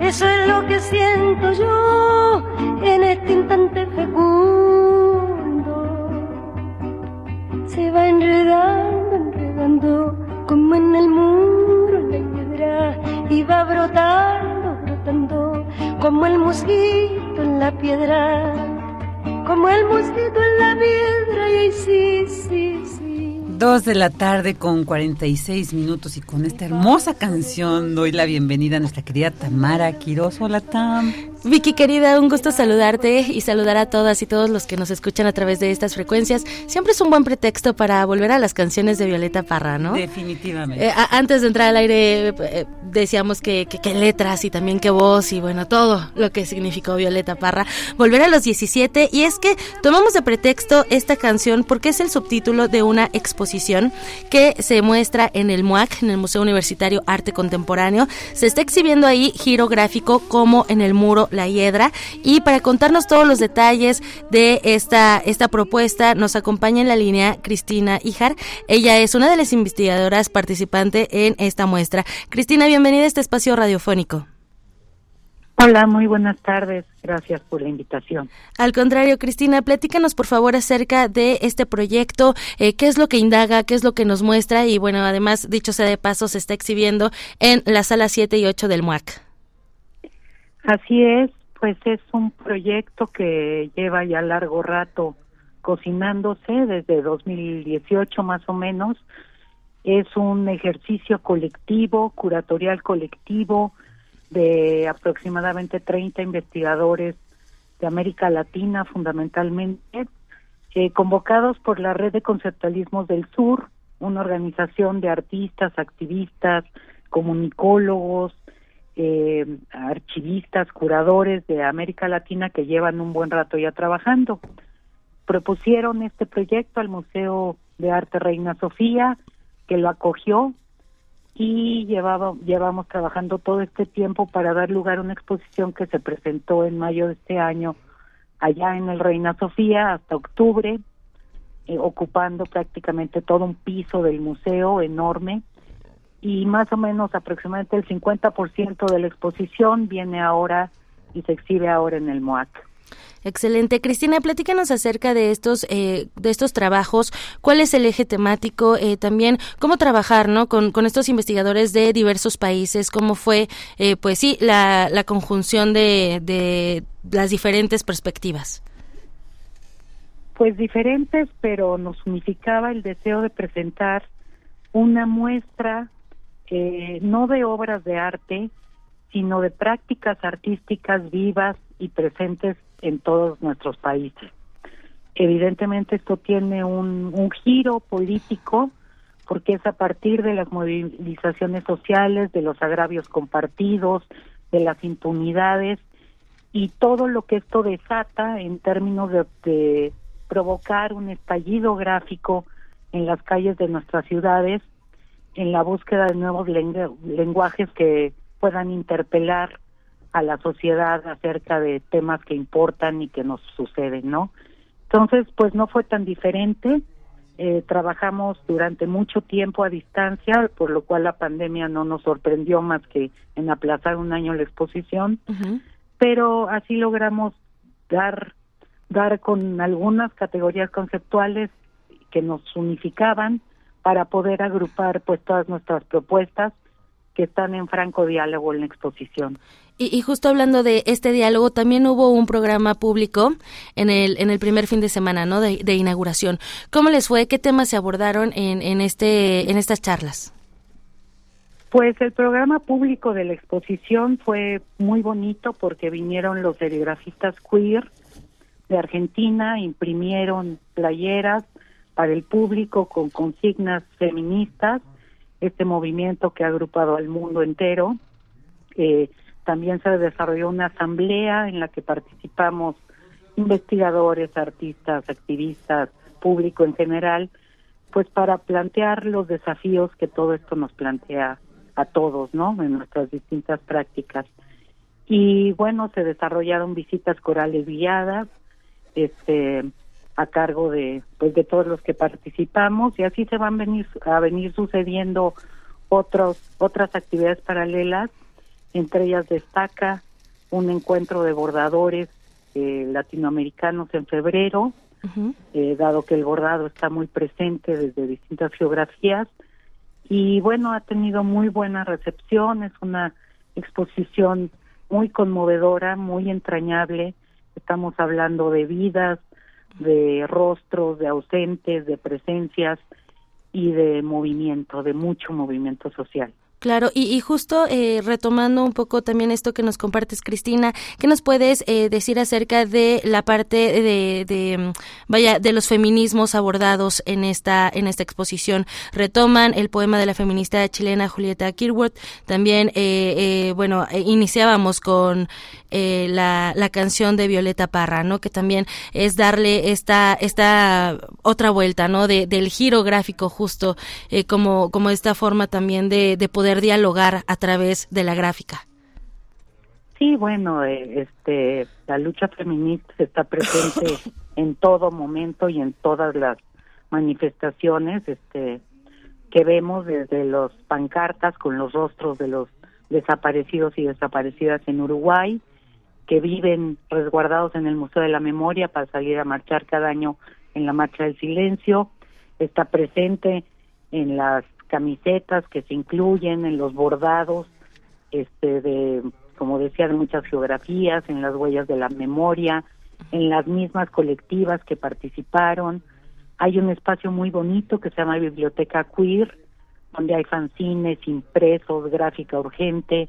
Eso es lo que siento yo en este instante fecundo. Se va enredando, enredando como en el muro la piedra y va brotando, brotando como el mosquito en la piedra como el mosquito en la piedra y sí, sí, sí. Dos de la tarde con 46 minutos y con esta hermosa canción doy la bienvenida a nuestra querida Tamara Quiroz. Hola Tam. Vicky querida, un gusto saludarte y saludar a todas y todos los que nos escuchan a través de estas frecuencias. Siempre es un buen pretexto para volver a las canciones de Violeta Parra, ¿no? Definitivamente. Eh, antes de entrar al aire eh, decíamos que, que, letras y también que voz y bueno, todo lo que significó Violeta Parra. Volver a los 17 y es que tomamos de pretexto esta canción porque es el subtítulo de una exposición que se muestra en el MUAC, en el Museo Universitario Arte Contemporáneo. Se está exhibiendo ahí giro gráfico como en el muro la Hiedra. Y para contarnos todos los detalles de esta, esta propuesta, nos acompaña en la línea Cristina Ijar. Ella es una de las investigadoras participante en esta muestra. Cristina, bienvenida a este espacio radiofónico. Hola, muy buenas tardes. Gracias por la invitación. Al contrario, Cristina, platícanos por favor acerca de este proyecto, eh, qué es lo que indaga, qué es lo que nos muestra y bueno, además, dicho sea de paso, se está exhibiendo en la sala 7 y 8 del MUAC. Así es, pues es un proyecto que lleva ya largo rato cocinándose desde 2018 más o menos. Es un ejercicio colectivo, curatorial colectivo de aproximadamente 30 investigadores de América Latina fundamentalmente, eh, convocados por la Red de Conceptualismos del Sur, una organización de artistas, activistas, comunicólogos, eh, archivistas, curadores de América Latina que llevan un buen rato ya trabajando. Propusieron este proyecto al Museo de Arte Reina Sofía, que lo acogió y llevaba, llevamos trabajando todo este tiempo para dar lugar a una exposición que se presentó en mayo de este año allá en el Reina Sofía hasta octubre, eh, ocupando prácticamente todo un piso del museo enorme y más o menos aproximadamente el 50% de la exposición viene ahora y se exhibe ahora en el MOAC. Excelente. Cristina, platícanos acerca de estos, eh, de estos trabajos. ¿Cuál es el eje temático? Eh, también, ¿cómo trabajar ¿no? con, con estos investigadores de diversos países? ¿Cómo fue, eh, pues sí, la, la conjunción de, de las diferentes perspectivas? Pues diferentes, pero nos unificaba el deseo de presentar una muestra eh, no de obras de arte, sino de prácticas artísticas vivas y presentes en todos nuestros países. Evidentemente esto tiene un, giro político porque es a partir de las movilizaciones sociales, de los agravios compartidos, de las impunidades y todo lo que esto desata en términos de provocar un estallido gráfico en las calles de nuestras ciudades en la búsqueda de nuevos lenguajes que puedan interpelar a la sociedad acerca de temas que importan y que nos suceden, ¿no? Entonces, pues no fue tan diferente. Eh, trabajamos durante mucho tiempo a distancia, por lo cual la pandemia no nos sorprendió más que en aplazar un año la exposición, pero así logramos dar dar con algunas categorías conceptuales que nos unificaban para poder agrupar pues todas nuestras propuestas que están en franco diálogo en la exposición. Y, justo hablando de este diálogo, también hubo un programa público en el, en el primer fin de semana, ¿no? De, inauguración. ¿Cómo les fue? ¿Qué temas se abordaron en, en, este, en estas charlas? Pues el programa público de la exposición fue muy bonito porque vinieron los serigrafistas queer de Argentina, imprimieron playeras, para el público con consignas feministas, este movimiento que ha agrupado al mundo entero. Eh, también se desarrolló una asamblea en la que participamos investigadores, artistas, activistas, público en general, pues para plantear los desafíos que todo esto nos plantea a todos, ¿no? En nuestras distintas prácticas. Y bueno, se desarrollaron visitas corales guiadas, este a cargo de pues de todos los que participamos y así se van venir a venir sucediendo otros otras actividades paralelas entre ellas destaca un encuentro de bordadores eh, latinoamericanos en febrero eh, dado que el bordado está muy presente desde distintas geografías y bueno ha tenido muy buena recepción es una exposición muy conmovedora muy entrañable estamos hablando de vidas de rostros, de ausentes, de presencias y de movimiento, de mucho movimiento social. Claro, y, justo eh, retomando un poco también esto que nos compartes, Cristina, ¿qué nos puedes eh, decir acerca de la parte de, de, vaya, de los feminismos abordados en esta, en esta exposición? Retoman el poema de la feminista chilena Julieta Kirworth, también, eh, bueno, iniciábamos con la, la canción de Violeta Parra, ¿no? Que también es darle esta, esta otra vuelta, ¿no? De, del giro gráfico justo, como, como esta forma también de, de poder dialogar a través de la gráfica. Sí, bueno, eh, este, la lucha feminista está presente en todo momento y en todas las manifestaciones, este, que vemos desde los pancartas con los rostros de los desaparecidos y desaparecidas en Uruguay, que viven resguardados en el Museo de la Memoria para salir a marchar cada año en la Marcha del Silencio, está presente en las camisetas que se incluyen en los bordados este de como decía de muchas geografías en las huellas de la memoria en las mismas colectivas que participaron. Hay un espacio muy bonito que se llama biblioteca queer donde hay fanzines impresos gráfica urgente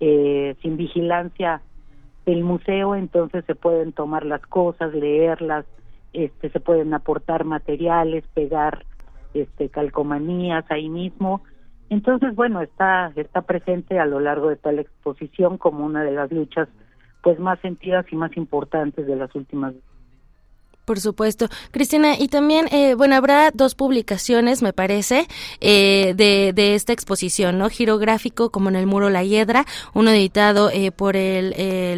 eh, sin vigilancia del museo entonces se pueden tomar las cosas leerlas este se pueden aportar materiales pegar este, calcomanías ahí mismo. Entonces, bueno, está, está presente a lo largo de toda la exposición como una de las luchas pues más sentidas y más importantes de las últimas por supuesto. Cristina, y también, eh, bueno, habrá dos publicaciones, me parece, eh, de, de, esta exposición, ¿no? Girográfico, como en el Muro La Hiedra, uno editado eh, por el,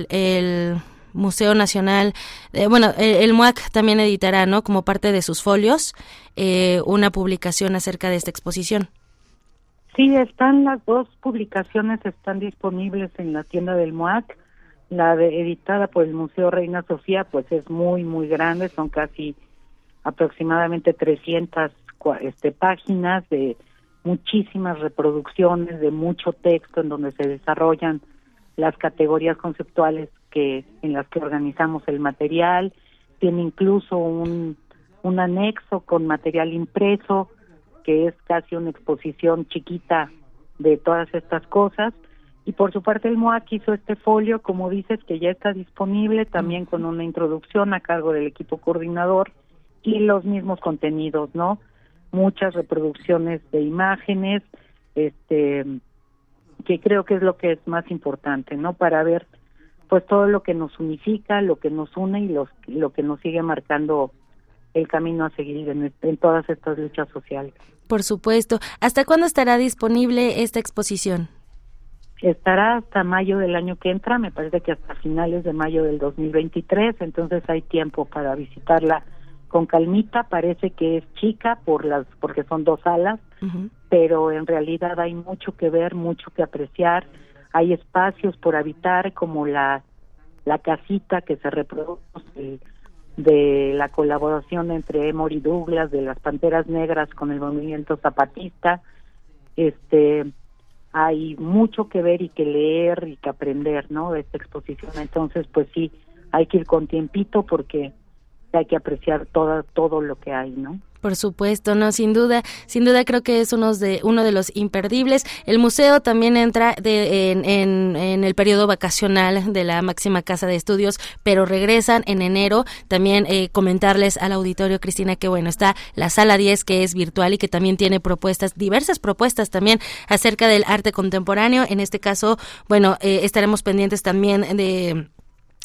el Museo Nacional, eh, bueno, el, MUAC también editará, ¿no? Como parte de sus folios, eh, una publicación acerca de esta exposición. Sí, están las dos publicaciones, están disponibles en la tienda del MUAC. La editada por el Museo Reina Sofía, pues es muy, muy grande, son casi aproximadamente 300 este, páginas de muchísimas reproducciones, de mucho texto en donde se desarrollan las categorías conceptuales que en las que organizamos el material, tiene incluso un, un anexo con material impreso, que es casi una exposición chiquita de todas estas cosas. Y por su parte el MOAC hizo este folio, como dices, que ya está disponible, también con una introducción a cargo del equipo coordinador y los mismos contenidos, ¿no? Muchas reproducciones de imágenes, este, que creo que es lo que es más importante, ¿no? Para ver pues todo lo que nos unifica, lo que nos une y los, lo que nos sigue marcando el camino a seguir en, en todas estas luchas sociales. Por supuesto. ¿Hasta cuándo estará disponible esta exposición? Estará hasta mayo del año que entra, me parece que hasta finales de mayo del 2023, entonces hay tiempo para visitarla con calmita. Parece que es chica por las porque son dos salas, pero en realidad hay mucho que ver, mucho que apreciar hay espacios por habitar como la, la casita que se reproduce de la colaboración entre Emory Douglas de las Panteras Negras con el movimiento zapatista. Este, hay mucho que ver y que leer y que aprender, ¿no? De esta exposición. Entonces, pues sí, hay que ir con tiempito porque hay que apreciar todo, todo lo que hay, ¿no? Por supuesto, no, sin duda, sin duda creo que es uno de, uno de los imperdibles. El museo también entra de, en, en, el periodo vacacional de la máxima casa de estudios, pero regresan en enero. También eh, comentarles al auditorio, Cristina, que bueno, está la sala 10 que es virtual y que también tiene propuestas, diversas propuestas también acerca del arte contemporáneo. En este caso, bueno, eh, estaremos pendientes también de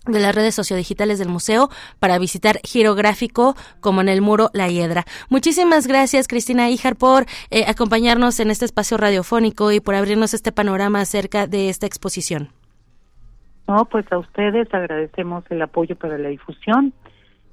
de las redes sociodigitales del museo para visitar girográfico como en el muro La Hiedra. Muchísimas gracias Cristina Ijar por eh, acompañarnos en este espacio radiofónico y por abrirnos este panorama acerca de esta exposición. No, pues a ustedes agradecemos el apoyo para la difusión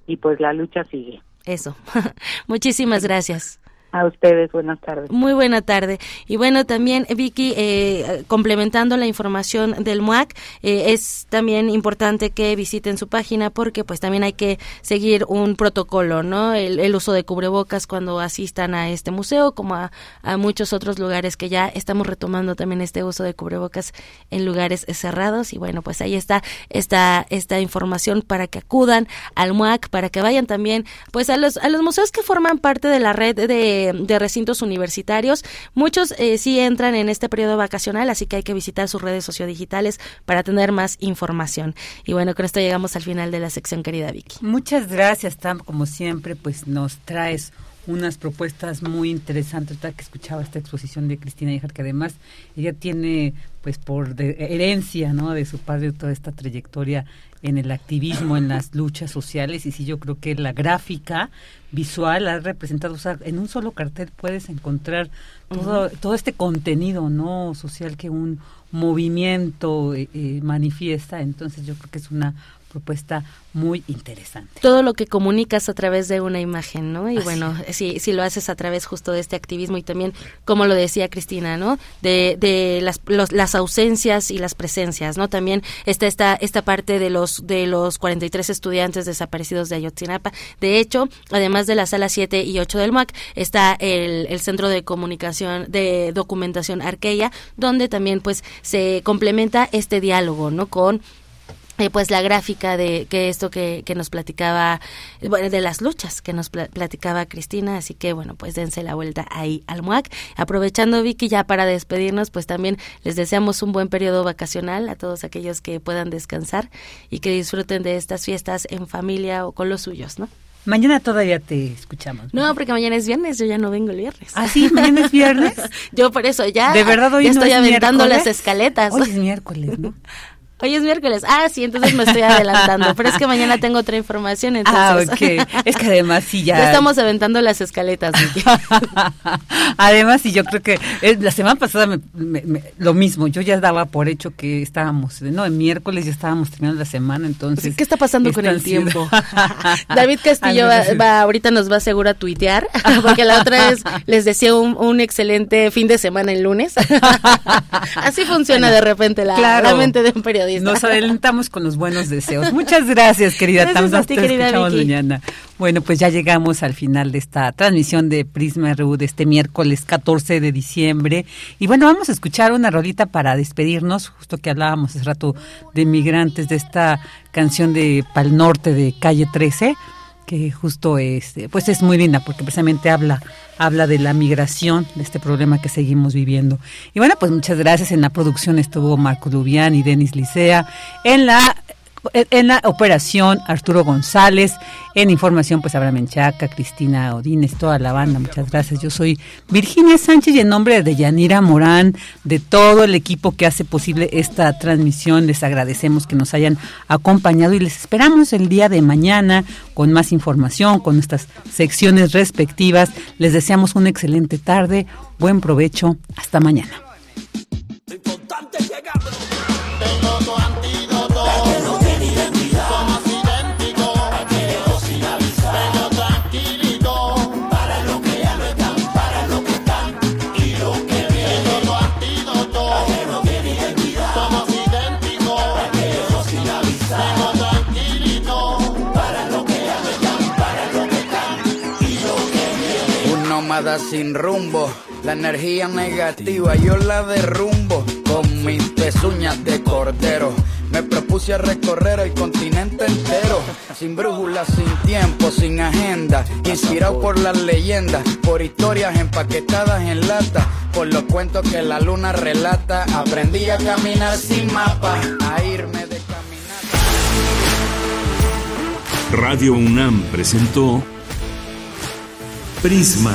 y pues la lucha sigue. Eso. Muchísimas gracias. A ustedes, buenas tardes. Muy buena tarde. Y bueno, también Vicky, eh, complementando la información del MUAC, eh, es también importante que visiten su página porque pues también hay que seguir un protocolo, ¿no? El, uso de cubrebocas cuando asistan a este museo, como a, muchos otros lugares que ya estamos retomando también este uso de cubrebocas en lugares cerrados. Y bueno, pues ahí está esta, esta información para que acudan al MUAC, para que vayan también pues a los, a los museos que forman parte de la red de de, recintos universitarios. Muchos eh, sí entran en este periodo vacacional, así que hay que visitar sus redes sociodigitales para tener más información. Y bueno, con esto llegamos al final de la sección, querida Vicky. Muchas gracias, Tam. Como siempre, pues nos traes unas propuestas muy interesantes. que escuchaba esta exposición de Cristina Híjar, que además ella tiene, pues por herencia, ¿no? De su padre toda esta trayectoria en el activismo, en las luchas sociales. Y sí, yo creo que la gráfica visual ha representado, o sea, en un solo cartel puedes encontrar todo, todo este contenido, ¿no? Social que un movimiento eh, eh, manifiesta. Entonces yo creo que es una propuesta muy interesante. Todo lo que comunicas a través de una imagen, ¿no? Y bueno, si, si lo haces a través justo de este activismo y también, como lo decía Cristina, ¿no? De, de las, las ausencias y las presencias, ¿no? También está esta, esta parte de los, de los 43 estudiantes desaparecidos de Ayotzinapa. De hecho, además de la sala 7 y 8 del MAC, está el, el Centro de Comunicación, de Documentación Arqueya, donde también pues se complementa este diálogo, ¿no? Con eh, pues la gráfica de que esto que, que nos platicaba, bueno, de las luchas que nos platicaba Cristina, así que bueno, pues dense la vuelta ahí al MUAC. Aprovechando Vicky ya para despedirnos, pues también les deseamos un buen periodo vacacional a todos aquellos que puedan descansar y que disfruten de estas fiestas en familia o con los suyos, ¿no? Mañana todavía te escuchamos. No, porque mañana es viernes, yo ya no vengo el viernes. ¿Ah, sí? ¿Mañana es viernes? yo por eso ya, ¿De verdad hoy estoy aventando las escaletas. Hoy es miércoles, ¿no? Hoy es miércoles. Ah, sí, entonces me estoy adelantando. Pero es que mañana tengo otra información. Ah, entonces. Ah, ok. Es que además sí ya. ya estamos aventando las escaletas. además, sí, yo creo que eh, la semana pasada lo mismo. Yo ya daba por hecho que estábamos, no, el miércoles ya estábamos terminando la semana, entonces. ¿Qué está pasando con el tiempo? David Castillo va, ahorita nos va seguro a tuitear, porque la otra vez les decía un, excelente fin de semana el lunes. Así funciona de repente la, la mente de un periodista. Nos adelantamos con los buenos deseos. Muchas gracias, querida gracias a ti, querida mañana. Bueno, pues ya llegamos al final de esta transmisión de Prisma RU de este miércoles 14 de diciembre. Y bueno, vamos a escuchar una rolita para despedirnos, justo que hablábamos hace rato de migrantes, de esta canción de Pal Norte de Calle 13 justo es, pues es muy linda porque precisamente habla, habla de la migración, de este problema que seguimos viviendo. Y bueno, pues muchas gracias. En la producción estuvo Marco Lubián y Denis Licea. En la en la operación Arturo González, en información pues Abraham Menchaca, Cristina Odines, toda la banda, muchas gracias. Yo soy Virginia Sánchez y en nombre de Yanira Morán, de todo el equipo que hace posible esta transmisión, les agradecemos que nos hayan acompañado y les esperamos el día de mañana con más información, con nuestras secciones respectivas. Les deseamos una excelente tarde, buen provecho, hasta mañana. Sin rumbo. La energía negativa yo la derrumbo con mis pezuñas de cordero. Me propuse a recorrer el continente entero, sin brújula, sin tiempo, sin agenda, inspirado por las leyendas, por historias empaquetadas en lata, por los cuentos que la luna relata. Aprendí a caminar sin mapa, a irme de caminar. Radio UNAM presentó Prisma